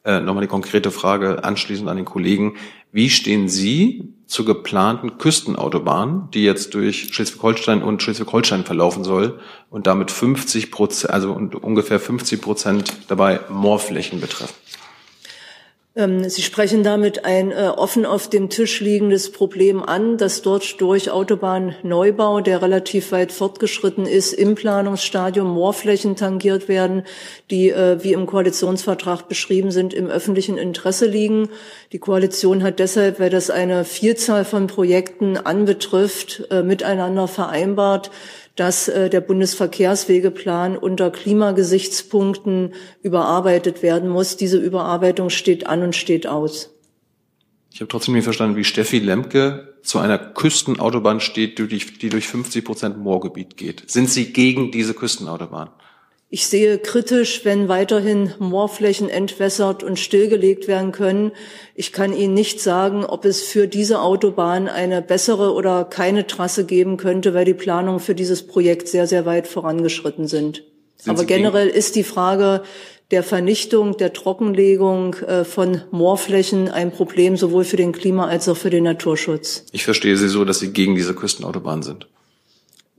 äh, nochmal die konkrete Frage anschließend an den Kollegen. Wie stehen Sie zur geplanten Küstenautobahn, die jetzt durch Schleswig-Holstein und Schleswig-Holstein verlaufen soll und damit 50 Prozent, also ungefähr 50 Prozent dabei Moorflächen betreffen? Ähm, Sie sprechen damit ein äh, offen auf dem Tisch liegendes Problem an, dass dort durch Autobahnneubau, der relativ weit fortgeschritten ist, im Planungsstadium Moorflächen tangiert werden, die, äh, wie im Koalitionsvertrag beschrieben sind, im öffentlichen Interesse liegen. Die Koalition hat deshalb, weil das eine Vielzahl von Projekten anbetrifft, äh, miteinander vereinbart, dass äh, der Bundesverkehrswegeplan unter Klimagesichtspunkten überarbeitet werden muss. Diese Überarbeitung steht an und steht aus. Ich habe trotzdem nicht verstanden, wie Steffi Lemke zu einer Küstenautobahn steht, die durch, die durch 50 Prozent Moorgebiet geht. Sind Sie gegen diese Küstenautobahn? Ich sehe kritisch, wenn weiterhin Moorflächen entwässert und stillgelegt werden können. Ich kann Ihnen nicht sagen, ob es für diese Autobahn eine bessere oder keine Trasse geben könnte, weil die Planungen für dieses Projekt sehr, sehr weit vorangeschritten sind. sind Aber generell ist die Frage der Vernichtung, der Trockenlegung äh, von Moorflächen ein Problem sowohl für den Klima- als auch für den Naturschutz. Ich verstehe Sie so, dass Sie gegen diese Küstenautobahn sind.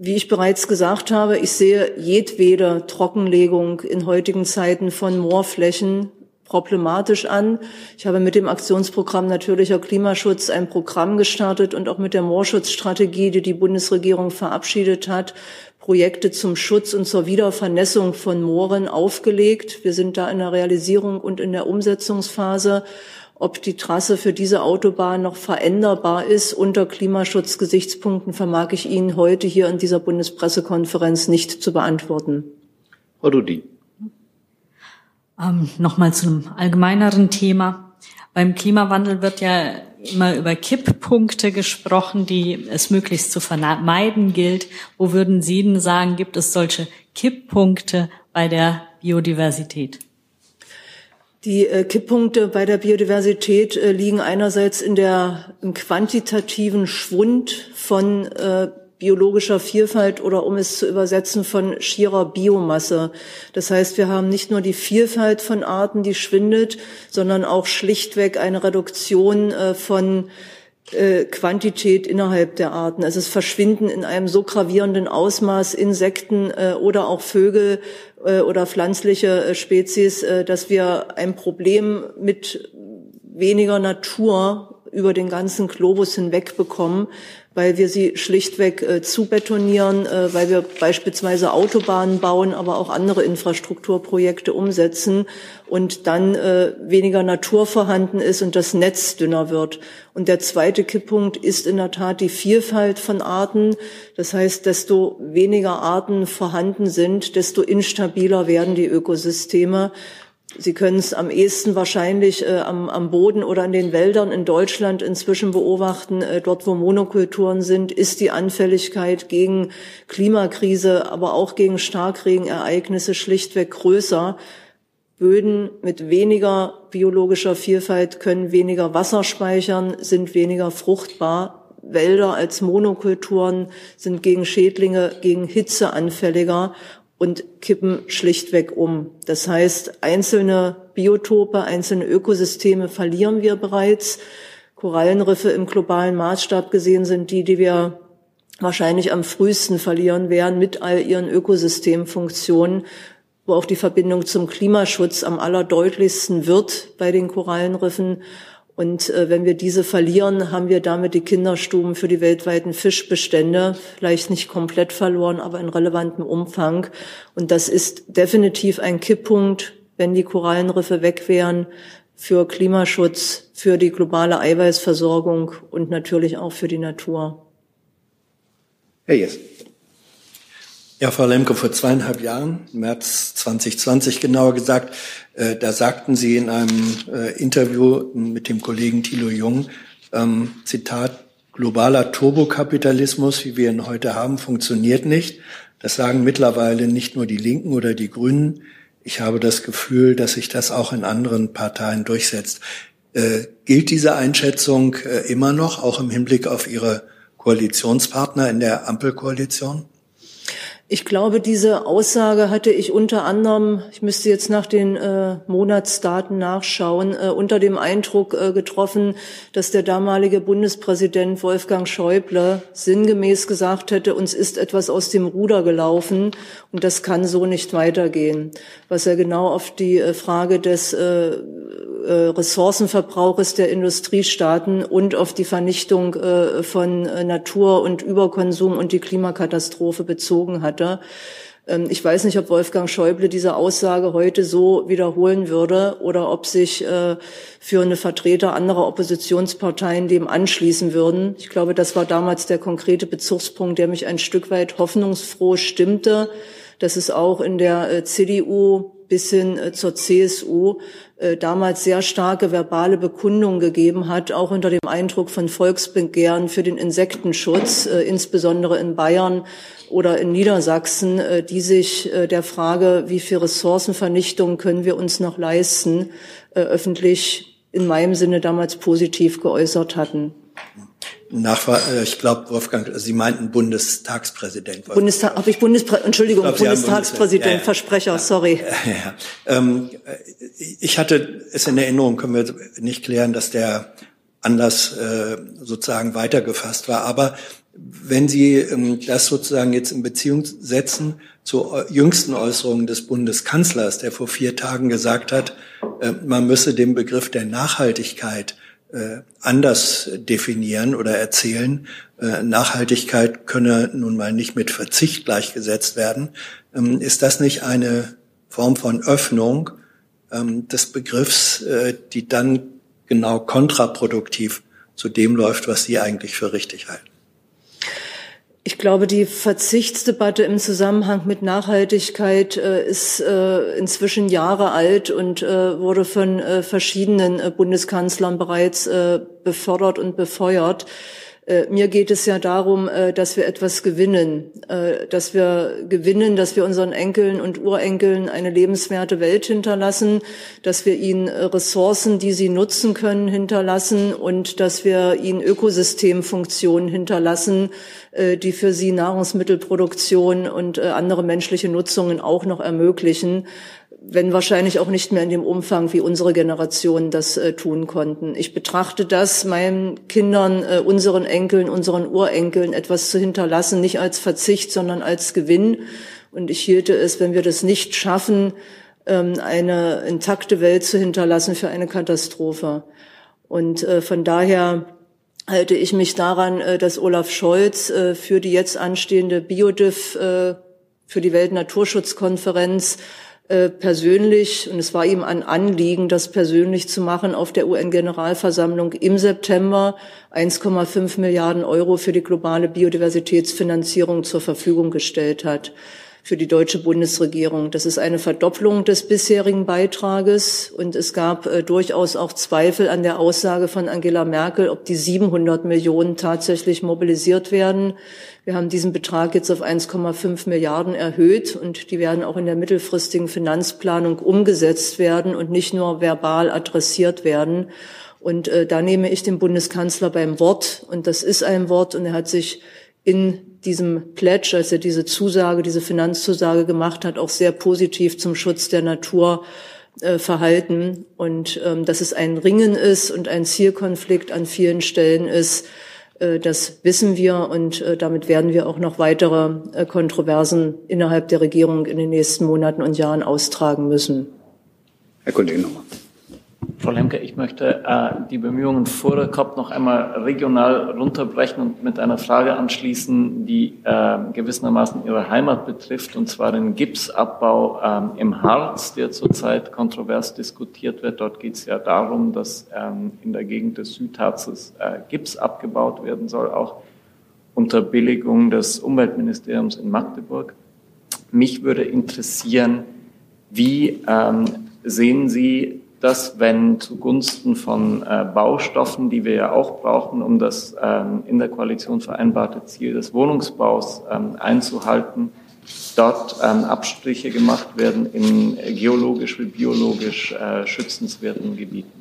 Wie ich bereits gesagt habe, ich sehe jedwede Trockenlegung in heutigen Zeiten von Moorflächen problematisch an. Ich habe mit dem Aktionsprogramm Natürlicher Klimaschutz ein Programm gestartet und auch mit der Moorschutzstrategie, die die Bundesregierung verabschiedet hat, Projekte zum Schutz und zur Wiedervernässung von Mooren aufgelegt. Wir sind da in der Realisierung und in der Umsetzungsphase. Ob die Trasse für diese Autobahn noch veränderbar ist unter Klimaschutzgesichtspunkten, vermag ich Ihnen heute hier in dieser Bundespressekonferenz nicht zu beantworten. Frau Dudin. Ähm, Nochmal zu einem allgemeineren Thema. Beim Klimawandel wird ja immer über Kipppunkte gesprochen, die es möglichst zu vermeiden gilt. Wo würden Sie denn sagen, gibt es solche Kipppunkte bei der Biodiversität? Die äh, Kipppunkte bei der Biodiversität äh, liegen einerseits in der im quantitativen Schwund von äh, biologischer Vielfalt oder um es zu übersetzen von schierer Biomasse. Das heißt, wir haben nicht nur die Vielfalt von Arten, die schwindet, sondern auch schlichtweg eine Reduktion von Quantität innerhalb der Arten. Also es verschwinden in einem so gravierenden Ausmaß Insekten oder auch Vögel oder pflanzliche Spezies, dass wir ein Problem mit weniger Natur über den ganzen Globus hinweg bekommen, weil wir sie schlichtweg äh, zubetonieren, äh, weil wir beispielsweise Autobahnen bauen, aber auch andere Infrastrukturprojekte umsetzen und dann äh, weniger Natur vorhanden ist und das Netz dünner wird. Und der zweite Kipppunkt ist in der Tat die Vielfalt von Arten. Das heißt, desto weniger Arten vorhanden sind, desto instabiler werden die Ökosysteme. Sie können es am ehesten wahrscheinlich äh, am, am, Boden oder in den Wäldern in Deutschland inzwischen beobachten. Äh, dort, wo Monokulturen sind, ist die Anfälligkeit gegen Klimakrise, aber auch gegen Starkregenereignisse schlichtweg größer. Böden mit weniger biologischer Vielfalt können weniger Wasser speichern, sind weniger fruchtbar. Wälder als Monokulturen sind gegen Schädlinge, gegen Hitze anfälliger und kippen schlichtweg um. Das heißt, einzelne Biotope, einzelne Ökosysteme verlieren wir bereits. Korallenriffe im globalen Maßstab gesehen sind die, die wir wahrscheinlich am frühesten verlieren werden mit all ihren Ökosystemfunktionen, wo auch die Verbindung zum Klimaschutz am allerdeutlichsten wird bei den Korallenriffen. Und äh, wenn wir diese verlieren, haben wir damit die Kinderstuben für die weltweiten Fischbestände vielleicht nicht komplett verloren, aber in relevantem Umfang. Und das ist definitiv ein Kipppunkt, wenn die Korallenriffe weg wären für Klimaschutz, für die globale Eiweißversorgung und natürlich auch für die Natur. Herr Jess. Ja, Frau Lemke, vor zweieinhalb Jahren, März 2020 genauer gesagt, äh, da sagten Sie in einem äh, Interview mit dem Kollegen Thilo Jung, ähm, Zitat, globaler Turbokapitalismus, wie wir ihn heute haben, funktioniert nicht. Das sagen mittlerweile nicht nur die Linken oder die Grünen. Ich habe das Gefühl, dass sich das auch in anderen Parteien durchsetzt. Äh, gilt diese Einschätzung äh, immer noch, auch im Hinblick auf Ihre Koalitionspartner in der Ampelkoalition? Ich glaube, diese Aussage hatte ich unter anderem, ich müsste jetzt nach den äh, Monatsdaten nachschauen, äh, unter dem Eindruck äh, getroffen, dass der damalige Bundespräsident Wolfgang Schäuble sinngemäß gesagt hätte, uns ist etwas aus dem Ruder gelaufen und das kann so nicht weitergehen. Was er genau auf die äh, Frage des äh, Ressourcenverbrauches der Industriestaaten und auf die Vernichtung äh, von äh, Natur und Überkonsum und die Klimakatastrophe bezogen hatte. Ähm, ich weiß nicht, ob Wolfgang Schäuble diese Aussage heute so wiederholen würde oder ob sich für eine Vertreter anderer Oppositionsparteien dem anschließen würden. Ich glaube, das war damals der konkrete Bezugspunkt, der mich ein Stück weit hoffnungsfroh stimmte, dass es auch in der CDU bis hin zur CSU äh, damals sehr starke verbale Bekundungen gegeben hat, auch unter dem Eindruck von Volksbegehren für den Insektenschutz, äh, insbesondere in Bayern oder in Niedersachsen, äh, die sich der Frage, wie viel Ressourcenvernichtung können wir uns noch leisten, öffentlich in meinem Sinne damals positiv geäußert hatten. Nachfrage, äh, ich glaube, Wolfgang, Sie meinten Bundestagspräsident. Bundestag, habe ich Bundespräsident, Entschuldigung, glaub, Bundestagspräsident, ja, ja. Versprecher, ja, sorry. Ähm, ich hatte es in Erinnerung, können wir nicht klären, dass der Anlass äh, sozusagen weitergefasst war. Aber wenn Sie ähm, das sozusagen jetzt in Beziehung setzen zu jüngsten Äußerungen des Bundeskanzlers, der vor vier Tagen gesagt hat, äh, man müsse den Begriff der Nachhaltigkeit äh, anders definieren oder erzählen. Äh, Nachhaltigkeit könne nun mal nicht mit Verzicht gleichgesetzt werden. Ähm, ist das nicht eine Form von Öffnung ähm, des Begriffs, äh, die dann genau kontraproduktiv zu dem läuft, was Sie eigentlich für richtig halten? Ich glaube, die Verzichtsdebatte im Zusammenhang mit Nachhaltigkeit äh, ist äh, inzwischen Jahre alt und äh, wurde von äh, verschiedenen äh, Bundeskanzlern bereits äh, befördert und befeuert. Äh, mir geht es ja darum, äh, dass wir etwas gewinnen, äh, dass wir gewinnen, dass wir unseren Enkeln und Urenkeln eine lebenswerte Welt hinterlassen, dass wir ihnen Ressourcen, die sie nutzen können, hinterlassen und dass wir ihnen Ökosystemfunktionen hinterlassen, die für sie Nahrungsmittelproduktion und andere menschliche Nutzungen auch noch ermöglichen wenn wahrscheinlich auch nicht mehr in dem Umfang, wie unsere Generation das äh, tun konnten. Ich betrachte das, meinen Kindern, äh, unseren Enkeln, unseren Urenkeln etwas zu hinterlassen, nicht als Verzicht, sondern als Gewinn. Und ich hielte es, wenn wir das nicht schaffen, ähm, eine intakte Welt zu hinterlassen für eine Katastrophe. Und äh, von daher halte ich mich daran, äh, dass Olaf Scholz äh, für die jetzt anstehende Biodiff, äh, für die Weltnaturschutzkonferenz äh, persönlich, und es war ihm ein Anliegen, das persönlich zu machen, auf der UN-Generalversammlung im September 1,5 Milliarden Euro für die globale Biodiversitätsfinanzierung zur Verfügung gestellt hat für die deutsche Bundesregierung. Das ist eine Verdopplung des bisherigen Beitrages und es gab äh, durchaus auch Zweifel an der Aussage von Angela Merkel, ob die 700 Millionen tatsächlich mobilisiert werden. Wir haben diesen Betrag jetzt auf 1,5 Milliarden erhöht und die werden auch in der mittelfristigen Finanzplanung umgesetzt werden und nicht nur verbal adressiert werden. Und äh, da nehme ich den Bundeskanzler beim Wort und das ist ein Wort und er hat sich in diesem Pledge, als er diese Zusage, diese Finanzzusage gemacht hat, auch sehr positiv zum Schutz der Natur äh, verhalten und ähm, dass es ein Ringen ist und ein Zielkonflikt an vielen Stellen ist, äh, das wissen wir und äh, damit werden wir auch noch weitere äh, Kontroversen innerhalb der Regierung in den nächsten Monaten und Jahren austragen müssen. Herr Kollege nochmal. Frau Lemke, ich möchte äh, die Bemühungen vor der COP noch einmal regional runterbrechen und mit einer Frage anschließen, die äh, gewissermaßen Ihre Heimat betrifft, und zwar den Gipsabbau äh, im Harz, der zurzeit kontrovers diskutiert wird. Dort geht es ja darum, dass ähm, in der Gegend des Südharzes äh, Gips abgebaut werden soll, auch unter Billigung des Umweltministeriums in Magdeburg. Mich würde interessieren, wie ähm, sehen Sie dass wenn zugunsten von äh, Baustoffen, die wir ja auch brauchen, um das ähm, in der Koalition vereinbarte Ziel des Wohnungsbaus ähm, einzuhalten, dort ähm, Abstriche gemacht werden in geologisch wie biologisch äh, schützenswerten Gebieten.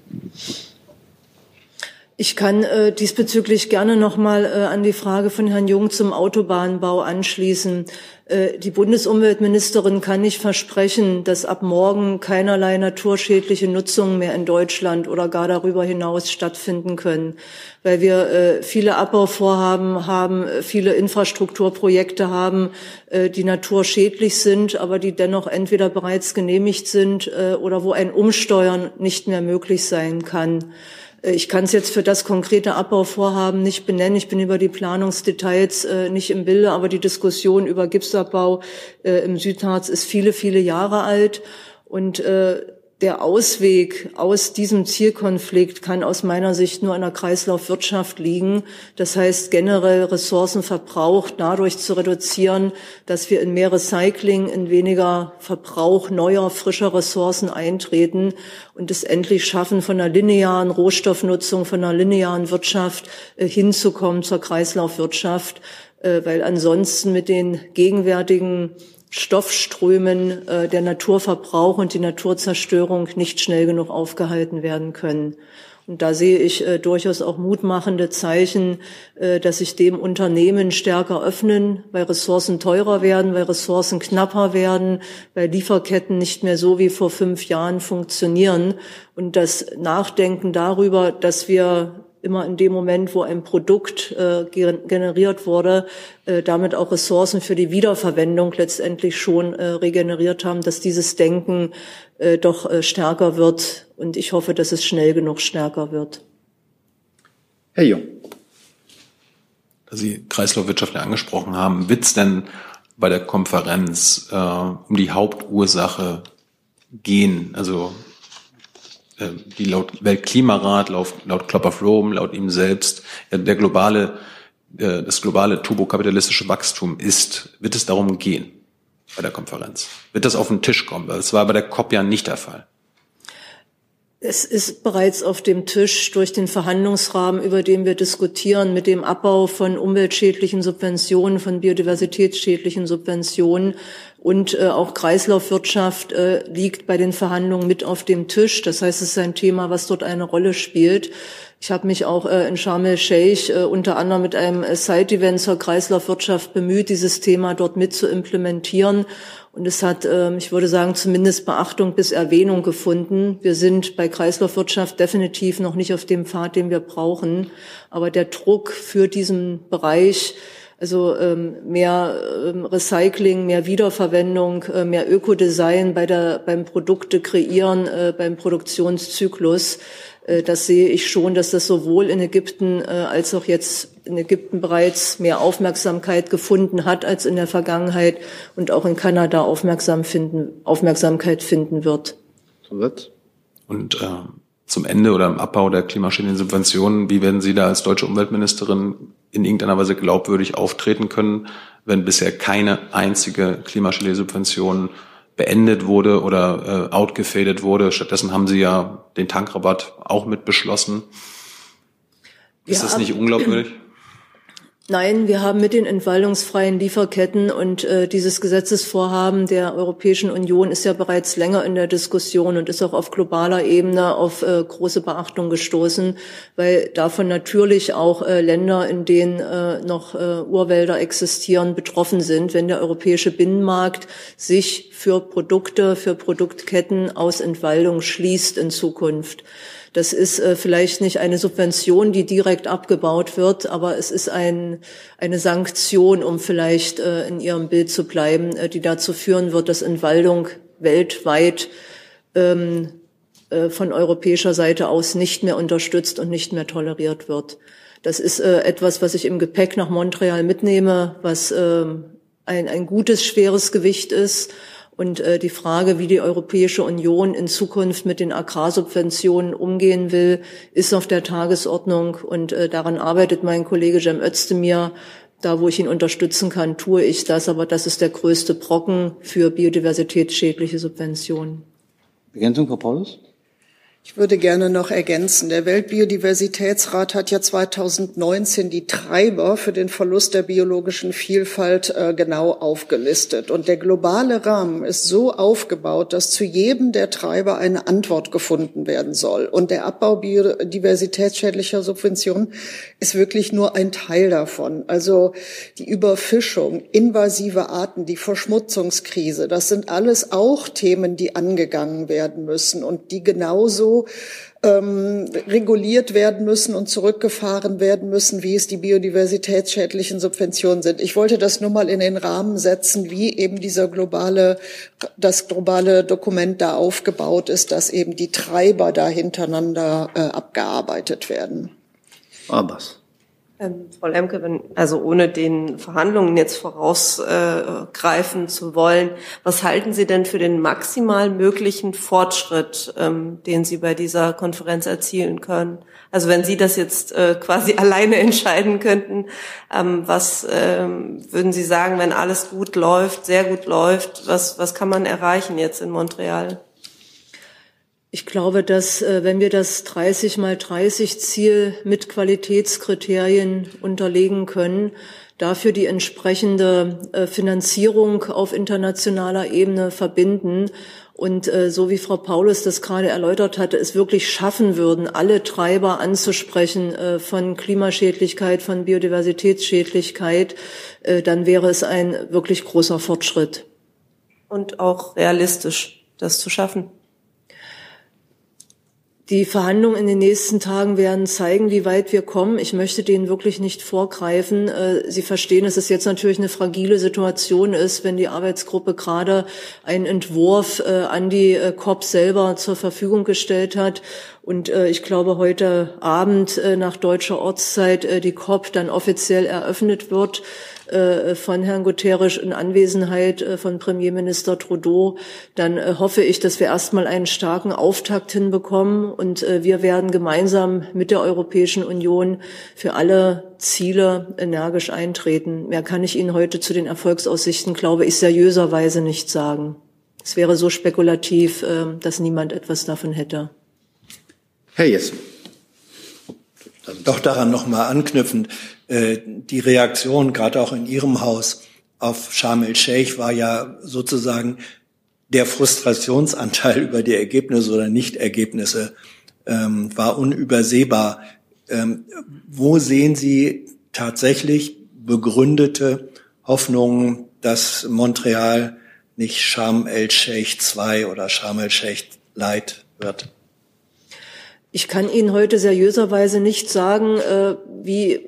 Ich kann äh, diesbezüglich gerne noch mal äh, an die Frage von Herrn Jung zum Autobahnbau anschließen. Äh, die Bundesumweltministerin kann nicht versprechen, dass ab morgen keinerlei naturschädliche Nutzungen mehr in Deutschland oder gar darüber hinaus stattfinden können, weil wir äh, viele Abbauvorhaben haben, viele Infrastrukturprojekte haben, äh, die naturschädlich sind, aber die dennoch entweder bereits genehmigt sind äh, oder wo ein Umsteuern nicht mehr möglich sein kann. Äh, ich kann es jetzt für das konkrete Abbauvorhaben nicht benennen. Ich bin über die Planungsdetails äh, nicht im Bilde, aber die Diskussion über Gipsabbau äh, im Südharz ist viele, viele Jahre alt. Und äh, der Ausweg aus diesem Zielkonflikt kann aus meiner Sicht nur in der Kreislaufwirtschaft liegen. Das heißt, generell Ressourcenverbrauch dadurch zu reduzieren, dass wir in mehr Recycling, in weniger Verbrauch neuer, frischer Ressourcen eintreten und es endlich schaffen, von einer linearen Rohstoffnutzung, von einer linearen Wirtschaft äh, hinzukommen zur Kreislaufwirtschaft, äh, weil ansonsten mit den gegenwärtigen Stoffströmen äh, der Naturverbrauch und die Naturzerstörung nicht schnell genug aufgehalten werden können. Und da sehe ich äh, durchaus auch mutmachende Zeichen, äh, dass sich dem Unternehmen stärker öffnen, weil Ressourcen teurer werden, weil Ressourcen knapper werden, weil Lieferketten nicht mehr so wie vor fünf Jahren funktionieren. Und das Nachdenken darüber, dass wir immer in dem Moment, wo ein Produkt äh, generiert wurde, äh, damit auch Ressourcen für die Wiederverwendung letztendlich schon äh, regeneriert haben, dass dieses Denken äh, doch äh, stärker wird. Und ich hoffe, dass es schnell genug stärker wird. Herr Jung. Da Sie Kreislaufwirtschaft ja angesprochen haben, wird es denn bei der Konferenz äh, um die Hauptursache gehen? Also die laut Weltklimarat, laut, laut Club of Rome, laut ihm selbst, der globale äh, das globale turbokapitalistische Wachstum ist, wird es darum gehen bei der Konferenz? Wird das auf den Tisch kommen? Das war bei der COP ja nicht der Fall. Es ist bereits auf dem Tisch durch den Verhandlungsrahmen, über den wir diskutieren, mit dem Abbau von umweltschädlichen Subventionen, von biodiversitätsschädlichen Subventionen und äh, auch Kreislaufwirtschaft äh, liegt bei den Verhandlungen mit auf dem Tisch. Das heißt, es ist ein Thema, was dort eine Rolle spielt. Ich habe mich auch äh, in Sharm el-Sheikh äh, unter anderem mit einem Side-Event zur Kreislaufwirtschaft bemüht, dieses Thema dort mit zu implementieren. Und es hat, ähm, ich würde sagen, zumindest Beachtung bis Erwähnung gefunden. Wir sind bei Kreislaufwirtschaft definitiv noch nicht auf dem Pfad, den wir brauchen. Aber der Druck für diesen Bereich, also ähm, mehr ähm, Recycling, mehr Wiederverwendung, äh, mehr Ökodesign bei der, beim Produkte kreieren, äh, beim Produktionszyklus, äh, das sehe ich schon, dass das sowohl in Ägypten äh, als auch jetzt in Ägypten bereits mehr Aufmerksamkeit gefunden hat als in der Vergangenheit und auch in Kanada aufmerksam finden, Aufmerksamkeit finden wird. So wird's. Und äh, zum Ende oder im Abbau der klimaschädlichen Subventionen, wie werden Sie da als deutsche Umweltministerin in irgendeiner Weise glaubwürdig auftreten können, wenn bisher keine einzige klimaschädliche Subvention beendet wurde oder äh, outgefadet wurde. Stattdessen haben sie ja den Tankrabatt auch mit beschlossen. Ist ja, das nicht unglaubwürdig? Nein, wir haben mit den entwaldungsfreien Lieferketten und äh, dieses Gesetzesvorhaben der Europäischen Union ist ja bereits länger in der Diskussion und ist auch auf globaler Ebene auf äh, große Beachtung gestoßen, weil davon natürlich auch äh, Länder, in denen äh, noch äh, Urwälder existieren, betroffen sind, wenn der europäische Binnenmarkt sich für Produkte, für Produktketten aus Entwaldung schließt in Zukunft. Das ist äh, vielleicht nicht eine Subvention, die direkt abgebaut wird, aber es ist ein, eine Sanktion, um vielleicht äh, in Ihrem Bild zu bleiben, äh, die dazu führen wird, dass Entwaldung weltweit ähm, äh, von europäischer Seite aus nicht mehr unterstützt und nicht mehr toleriert wird. Das ist äh, etwas, was ich im Gepäck nach Montreal mitnehme, was äh, ein, ein gutes, schweres Gewicht ist und äh, die Frage, wie die Europäische Union in Zukunft mit den Agrarsubventionen umgehen will, ist auf der Tagesordnung. Und äh, daran arbeitet mein Kollege Cem Özdemir. Da, wo ich ihn unterstützen kann, tue ich das. Aber das ist der größte Brocken für biodiversitätsschädliche Subventionen. Ergänzung, Frau Paulus? Ich würde gerne noch ergänzen. Der Weltbiodiversitätsrat hat ja 2019 die Treiber für den Verlust der biologischen Vielfalt äh, genau aufgelistet. Und der globale Rahmen ist so aufgebaut, dass zu jedem der Treiber eine Antwort gefunden werden soll. Und der Abbau biodiversitätsschädlicher Subventionen ist wirklich nur ein Teil davon. Also die Überfischung, invasive Arten, die Verschmutzungskrise, das sind alles auch Themen, die angegangen werden müssen und die genauso ähm, reguliert werden müssen und zurückgefahren werden müssen, wie es die biodiversitätsschädlichen Subventionen sind. Ich wollte das nur mal in den Rahmen setzen, wie eben dieser globale, das globale Dokument da aufgebaut ist, dass eben die Treiber da hintereinander äh, abgearbeitet werden. Abbas. Ähm, Frau Lemke, wenn, also ohne den Verhandlungen jetzt vorausgreifen äh, zu wollen, was halten Sie denn für den maximal möglichen Fortschritt, ähm, den Sie bei dieser Konferenz erzielen können? Also wenn Sie das jetzt äh, quasi alleine entscheiden könnten, ähm, was ähm, würden Sie sagen, wenn alles gut läuft, sehr gut läuft, was, was kann man erreichen jetzt in Montreal? Ich glaube, dass äh, wenn wir das 30 mal 30 Ziel mit Qualitätskriterien unterlegen können, dafür die entsprechende äh, Finanzierung auf internationaler Ebene verbinden und äh, so wie Frau Paulus das gerade erläutert hatte, es wirklich schaffen würden, alle Treiber anzusprechen von Klimaschädlichkeit, von Biodiversitätsschädlichkeit, dann wäre es ein wirklich großer Fortschritt. Und auch realistisch, das zu schaffen. Die Verhandlungen in den nächsten Tagen werden zeigen, wie weit wir kommen. Ich möchte denen wirklich nicht vorgreifen. Äh, Sie verstehen, dass es jetzt natürlich eine fragile Situation ist, wenn die Arbeitsgruppe gerade einen Entwurf äh, an die äh, COP selber zur Verfügung gestellt hat. Und ich glaube, heute Abend nach deutscher Ortszeit die COP dann offiziell eröffnet wird. Äh, von Herrn Guterres in Anwesenheit äh, von Premierminister Trudeau, dann äh, hoffe ich, dass wir erstmal einen starken Auftakt hinbekommen und wir werden gemeinsam mit der Europäischen Union für alle Ziele energisch eintreten. Mehr kann ich Ihnen heute zu den Erfolgsaussichten, glaube ich, seriöserweise nicht sagen. Es wäre so spekulativ, dass niemand etwas davon hätte. Herr Jessen. Doch daran nochmal anknüpfend, äh, die Reaktion gerade auch in Ihrem Haus auf Sharm el-Sheikh war ja sozusagen der Frustrationsanteil über die Ergebnisse oder Nichtergebnisse ähm, war unübersehbar. Ähm, wo sehen Sie tatsächlich begründete Hoffnungen, dass Montreal nicht Sharm el-Sheikh 2 oder Sharm el-Sheikh Light wird? Ich kann Ihnen heute seriöserweise nicht sagen, äh, wie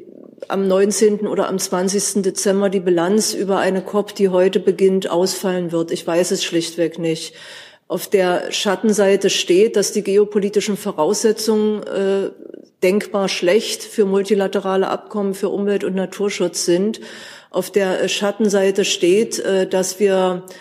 am 19. oder am 20. Dezember die Bilanz über eine COP, die heute beginnt, ausfallen wird. Ich weiß es schlichtweg nicht. Auf der Schattenseite steht, dass die geopolitischen Voraussetzungen äh, denkbar schlecht für multilaterale Abkommen für Umwelt- und Naturschutz sind. Auf der Schattenseite steht, äh, dass wir äh,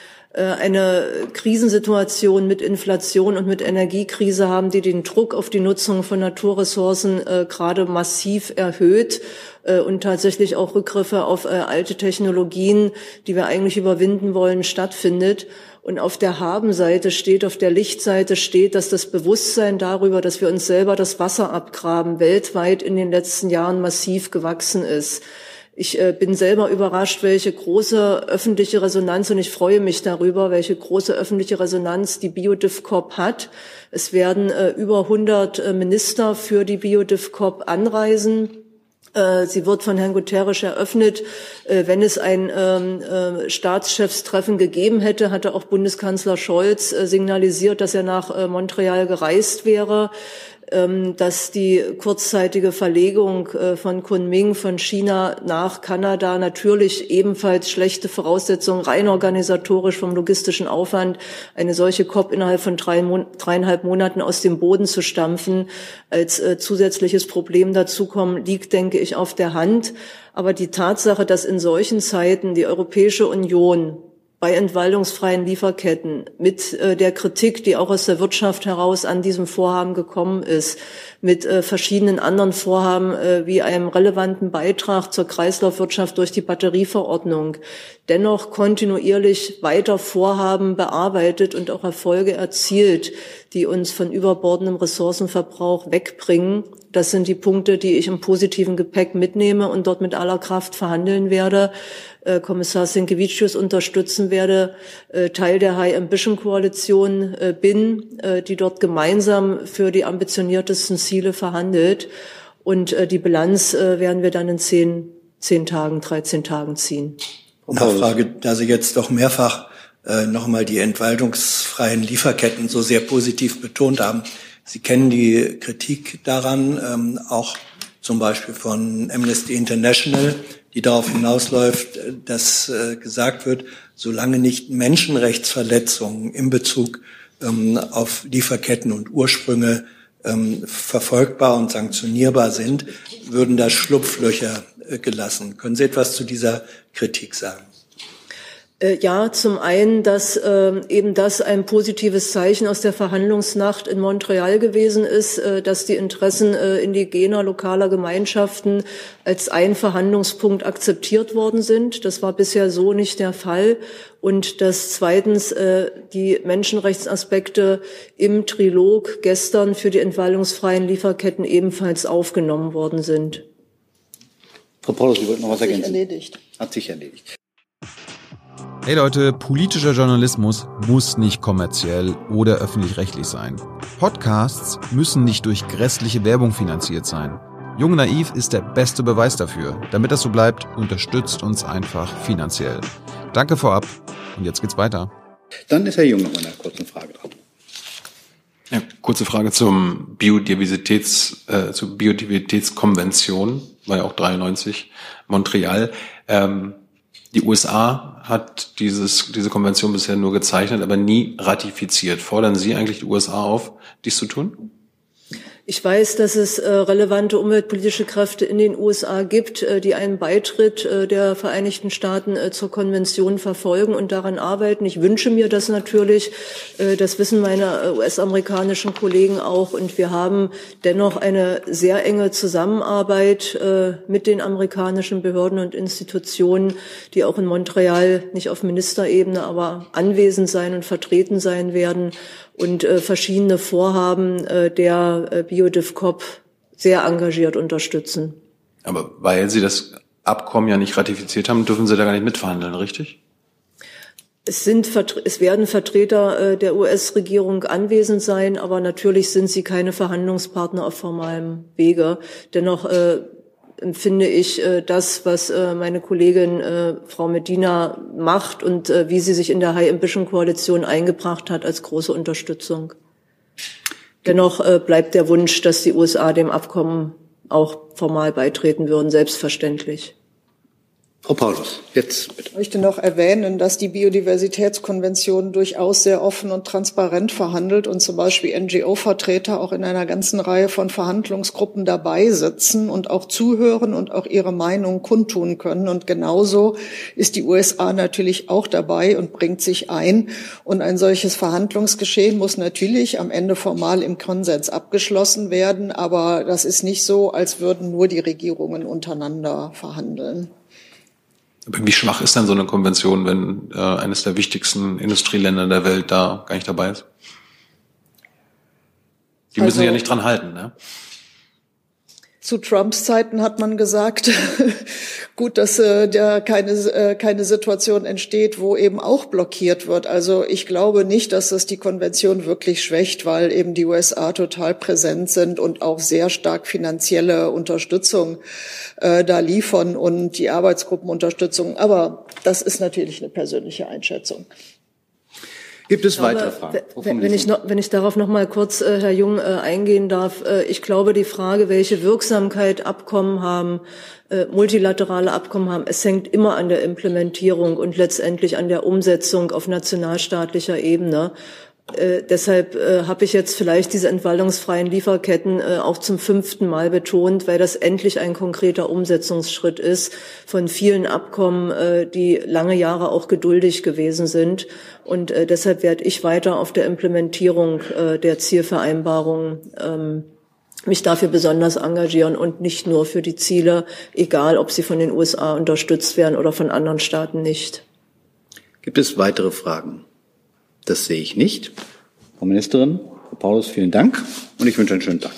eine Krisensituation mit Inflation und mit Energiekrise haben, die den Druck auf die Nutzung von Naturressourcen äh, gerade massiv erhöht äh, und tatsächlich auch Rückgriffe auf äh, alte Technologien, die wir eigentlich überwinden wollen, stattfindet. Und auf der Habenseite steht, auf der Lichtseite steht, dass das Bewusstsein darüber, dass wir uns selber das Wasser abgraben, weltweit in den letzten Jahren massiv gewachsen ist. Ich äh, bin selber überrascht, welche große öffentliche Resonanz und ich freue mich darüber, welche große öffentliche Resonanz die BiodivCorp hat. Es werden äh, über 100 äh, Minister für die BiodivCorp anreisen. Sie wird von Herrn Guterres eröffnet. Wenn es ein ähm, äh, Staatschefstreffen gegeben hätte, hatte auch Bundeskanzler Scholz signalisiert, dass er nach Montreal gereist wäre. Ähm, dass die kurzzeitige Verlegung äh, von Kunming von China nach Kanada natürlich ebenfalls schlechte Voraussetzungen rein organisatorisch vom logistischen Aufwand, eine solche COP innerhalb von drei, dreieinhalb Monaten aus dem Boden zu stampfen, als äh, zusätzliches Problem dazukommen, liegt, denke ich, auf der Hand. Aber die Tatsache, dass in solchen Zeiten die Europäische Union bei entwaldungsfreien Lieferketten mit äh, der Kritik, die auch aus der Wirtschaft heraus an diesem Vorhaben gekommen ist, mit äh, verschiedenen anderen Vorhaben äh, wie einem relevanten Beitrag zur Kreislaufwirtschaft durch die Batterieverordnung, dennoch kontinuierlich weiter Vorhaben bearbeitet und auch Erfolge erzielt, die uns von überbordendem Ressourcenverbrauch wegbringen. Das sind die Punkte, die ich im positiven Gepäck mitnehme und dort mit aller Kraft verhandeln werde. Äh, Kommissar Sinkevicius unterstützen werde, äh, Teil der High Ambition Koalition äh, bin, die dort gemeinsam für die ambitioniertesten Ziele verhandelt. Und die Bilanz werden wir dann in zehn, zehn Tagen, 13 Tagen ziehen. Nachfrage, da Sie jetzt doch mehrfach äh, nochmal die entwaldungsfreien Lieferketten so sehr positiv betont haben. Sie kennen die Kritik daran, ähm, auch zum Beispiel von Amnesty International, die darauf hinausläuft, dass äh, gesagt wird, solange nicht Menschenrechtsverletzungen in Bezug ähm, auf Lieferketten und Ursprünge ähm, verfolgbar und sanktionierbar sind, würden da Schlupflöcher äh, gelassen. Können Sie etwas zu dieser Kritik sagen? Äh, ja, zum einen, dass äh, eben das ein positives Zeichen aus der Verhandlungsnacht in Montreal gewesen ist, äh, dass die Interessen äh, indigener lokaler Gemeinschaften als ein Verhandlungspunkt akzeptiert worden sind. Das war bisher so nicht der Fall. Und dass zweitens äh, die Menschenrechtsaspekte im Trilog gestern für die entwaldungsfreien Lieferketten ebenfalls aufgenommen worden sind. Frau Paulus, Sie wollten noch was ergänzen? Hat sich erledigt. Hat sich erledigt. Hey Leute, politischer Journalismus muss nicht kommerziell oder öffentlich-rechtlich sein. Podcasts müssen nicht durch grässliche Werbung finanziert sein. Jung Naiv ist der beste Beweis dafür. Damit das so bleibt, unterstützt uns einfach finanziell. Danke vorab und jetzt geht's weiter. Dann ist Herr Jung noch mal eine kurze Frage dran. Ja, kurze Frage zum Biodiversitäts, äh, zur Biodiversitätskonvention, war ja auch 93, Montreal. Ähm, die USA hat dieses, diese Konvention bisher nur gezeichnet, aber nie ratifiziert. Fordern Sie eigentlich die USA auf, dies zu tun? Ich weiß, dass es äh, relevante umweltpolitische Kräfte in den USA gibt, äh, die einen Beitritt äh, der Vereinigten Staaten zur Konvention verfolgen und daran arbeiten. Ich wünsche mir das natürlich. Das wissen meine US-amerikanischen Kollegen auch. Und wir haben dennoch eine sehr enge Zusammenarbeit mit den amerikanischen Behörden und Institutionen, die auch in Montreal nicht auf Ministerebene, aber anwesend sein und vertreten sein werden und äh, verschiedene Vorhaben äh, der äh, BioDivCop sehr engagiert unterstützen. Aber weil Sie das Abkommen ja nicht ratifiziert haben, dürfen Sie da gar nicht mitverhandeln, richtig? Es, sind, es werden Vertreter äh, der US-Regierung anwesend sein, aber natürlich sind sie keine Verhandlungspartner auf formalem Wege. Dennoch äh, empfinde ich äh, das, was äh, meine Kollegin äh, Frau Medina macht und äh, wie sie sich in der High Ambition Koalition eingebracht hat, als große Unterstützung. Dennoch äh, bleibt der Wunsch, dass die USA dem Abkommen auch formal beitreten würden, selbstverständlich. Frau Paulus, jetzt bitte. Ich möchte noch erwähnen, dass die Biodiversitätskonvention durchaus sehr offen und transparent verhandelt und zum Beispiel NGO-Vertreter auch in einer ganzen Reihe von Verhandlungsgruppen dabei sitzen und auch zuhören und auch ihre Meinung kundtun können. Und genauso ist die USA natürlich auch dabei und bringt sich ein. Und ein solches Verhandlungsgeschehen muss natürlich am Ende formal im Konsens abgeschlossen werden. Aber das ist nicht so, als würden nur die Regierungen untereinander verhandeln. Wie schwach ist denn so eine Konvention, wenn äh, eines der wichtigsten Industrieländer der Welt da gar nicht dabei ist? Die müssen also, ja nicht dran halten, ne? Zu Trumps Zeiten hat man gesagt, gut, dass äh, da keine, äh, keine Situation entsteht, wo eben auch blockiert wird. Also ich glaube nicht, dass das die Konvention wirklich schwächt, weil eben die USA total präsent sind und auch sehr stark finanzielle Unterstützung äh, da liefern und die Arbeitsgruppenunterstützung. Aber das ist natürlich eine persönliche Einschätzung. Gibt es glaube, weitere Fragen? Wenn, wenn ich, noch, wenn ich darauf noch mal kurz, äh, Herr Jung, äh, eingehen darf. Äh, ich glaube, die Frage, welche Wirksamkeit Abkommen haben, äh, multilaterale Abkommen haben, es hängt immer an der Implementierung und letztendlich an der Umsetzung auf nationalstaatlicher Ebene. Äh, deshalb äh, habe ich jetzt vielleicht diese entwaldungsfreien Lieferketten äh, auch zum fünften Mal betont, weil das endlich ein konkreter Umsetzungsschritt ist von vielen Abkommen, äh, die lange Jahre auch geduldig gewesen sind. Und äh, deshalb werde ich weiter auf der Implementierung äh, der Zielvereinbarung ähm, mich dafür besonders engagieren und nicht nur für die Ziele, egal ob sie von den USA unterstützt werden oder von anderen Staaten nicht. Gibt es weitere Fragen? Das sehe ich nicht. Frau Ministerin, Frau Paulus, vielen Dank und ich wünsche einen schönen Tag.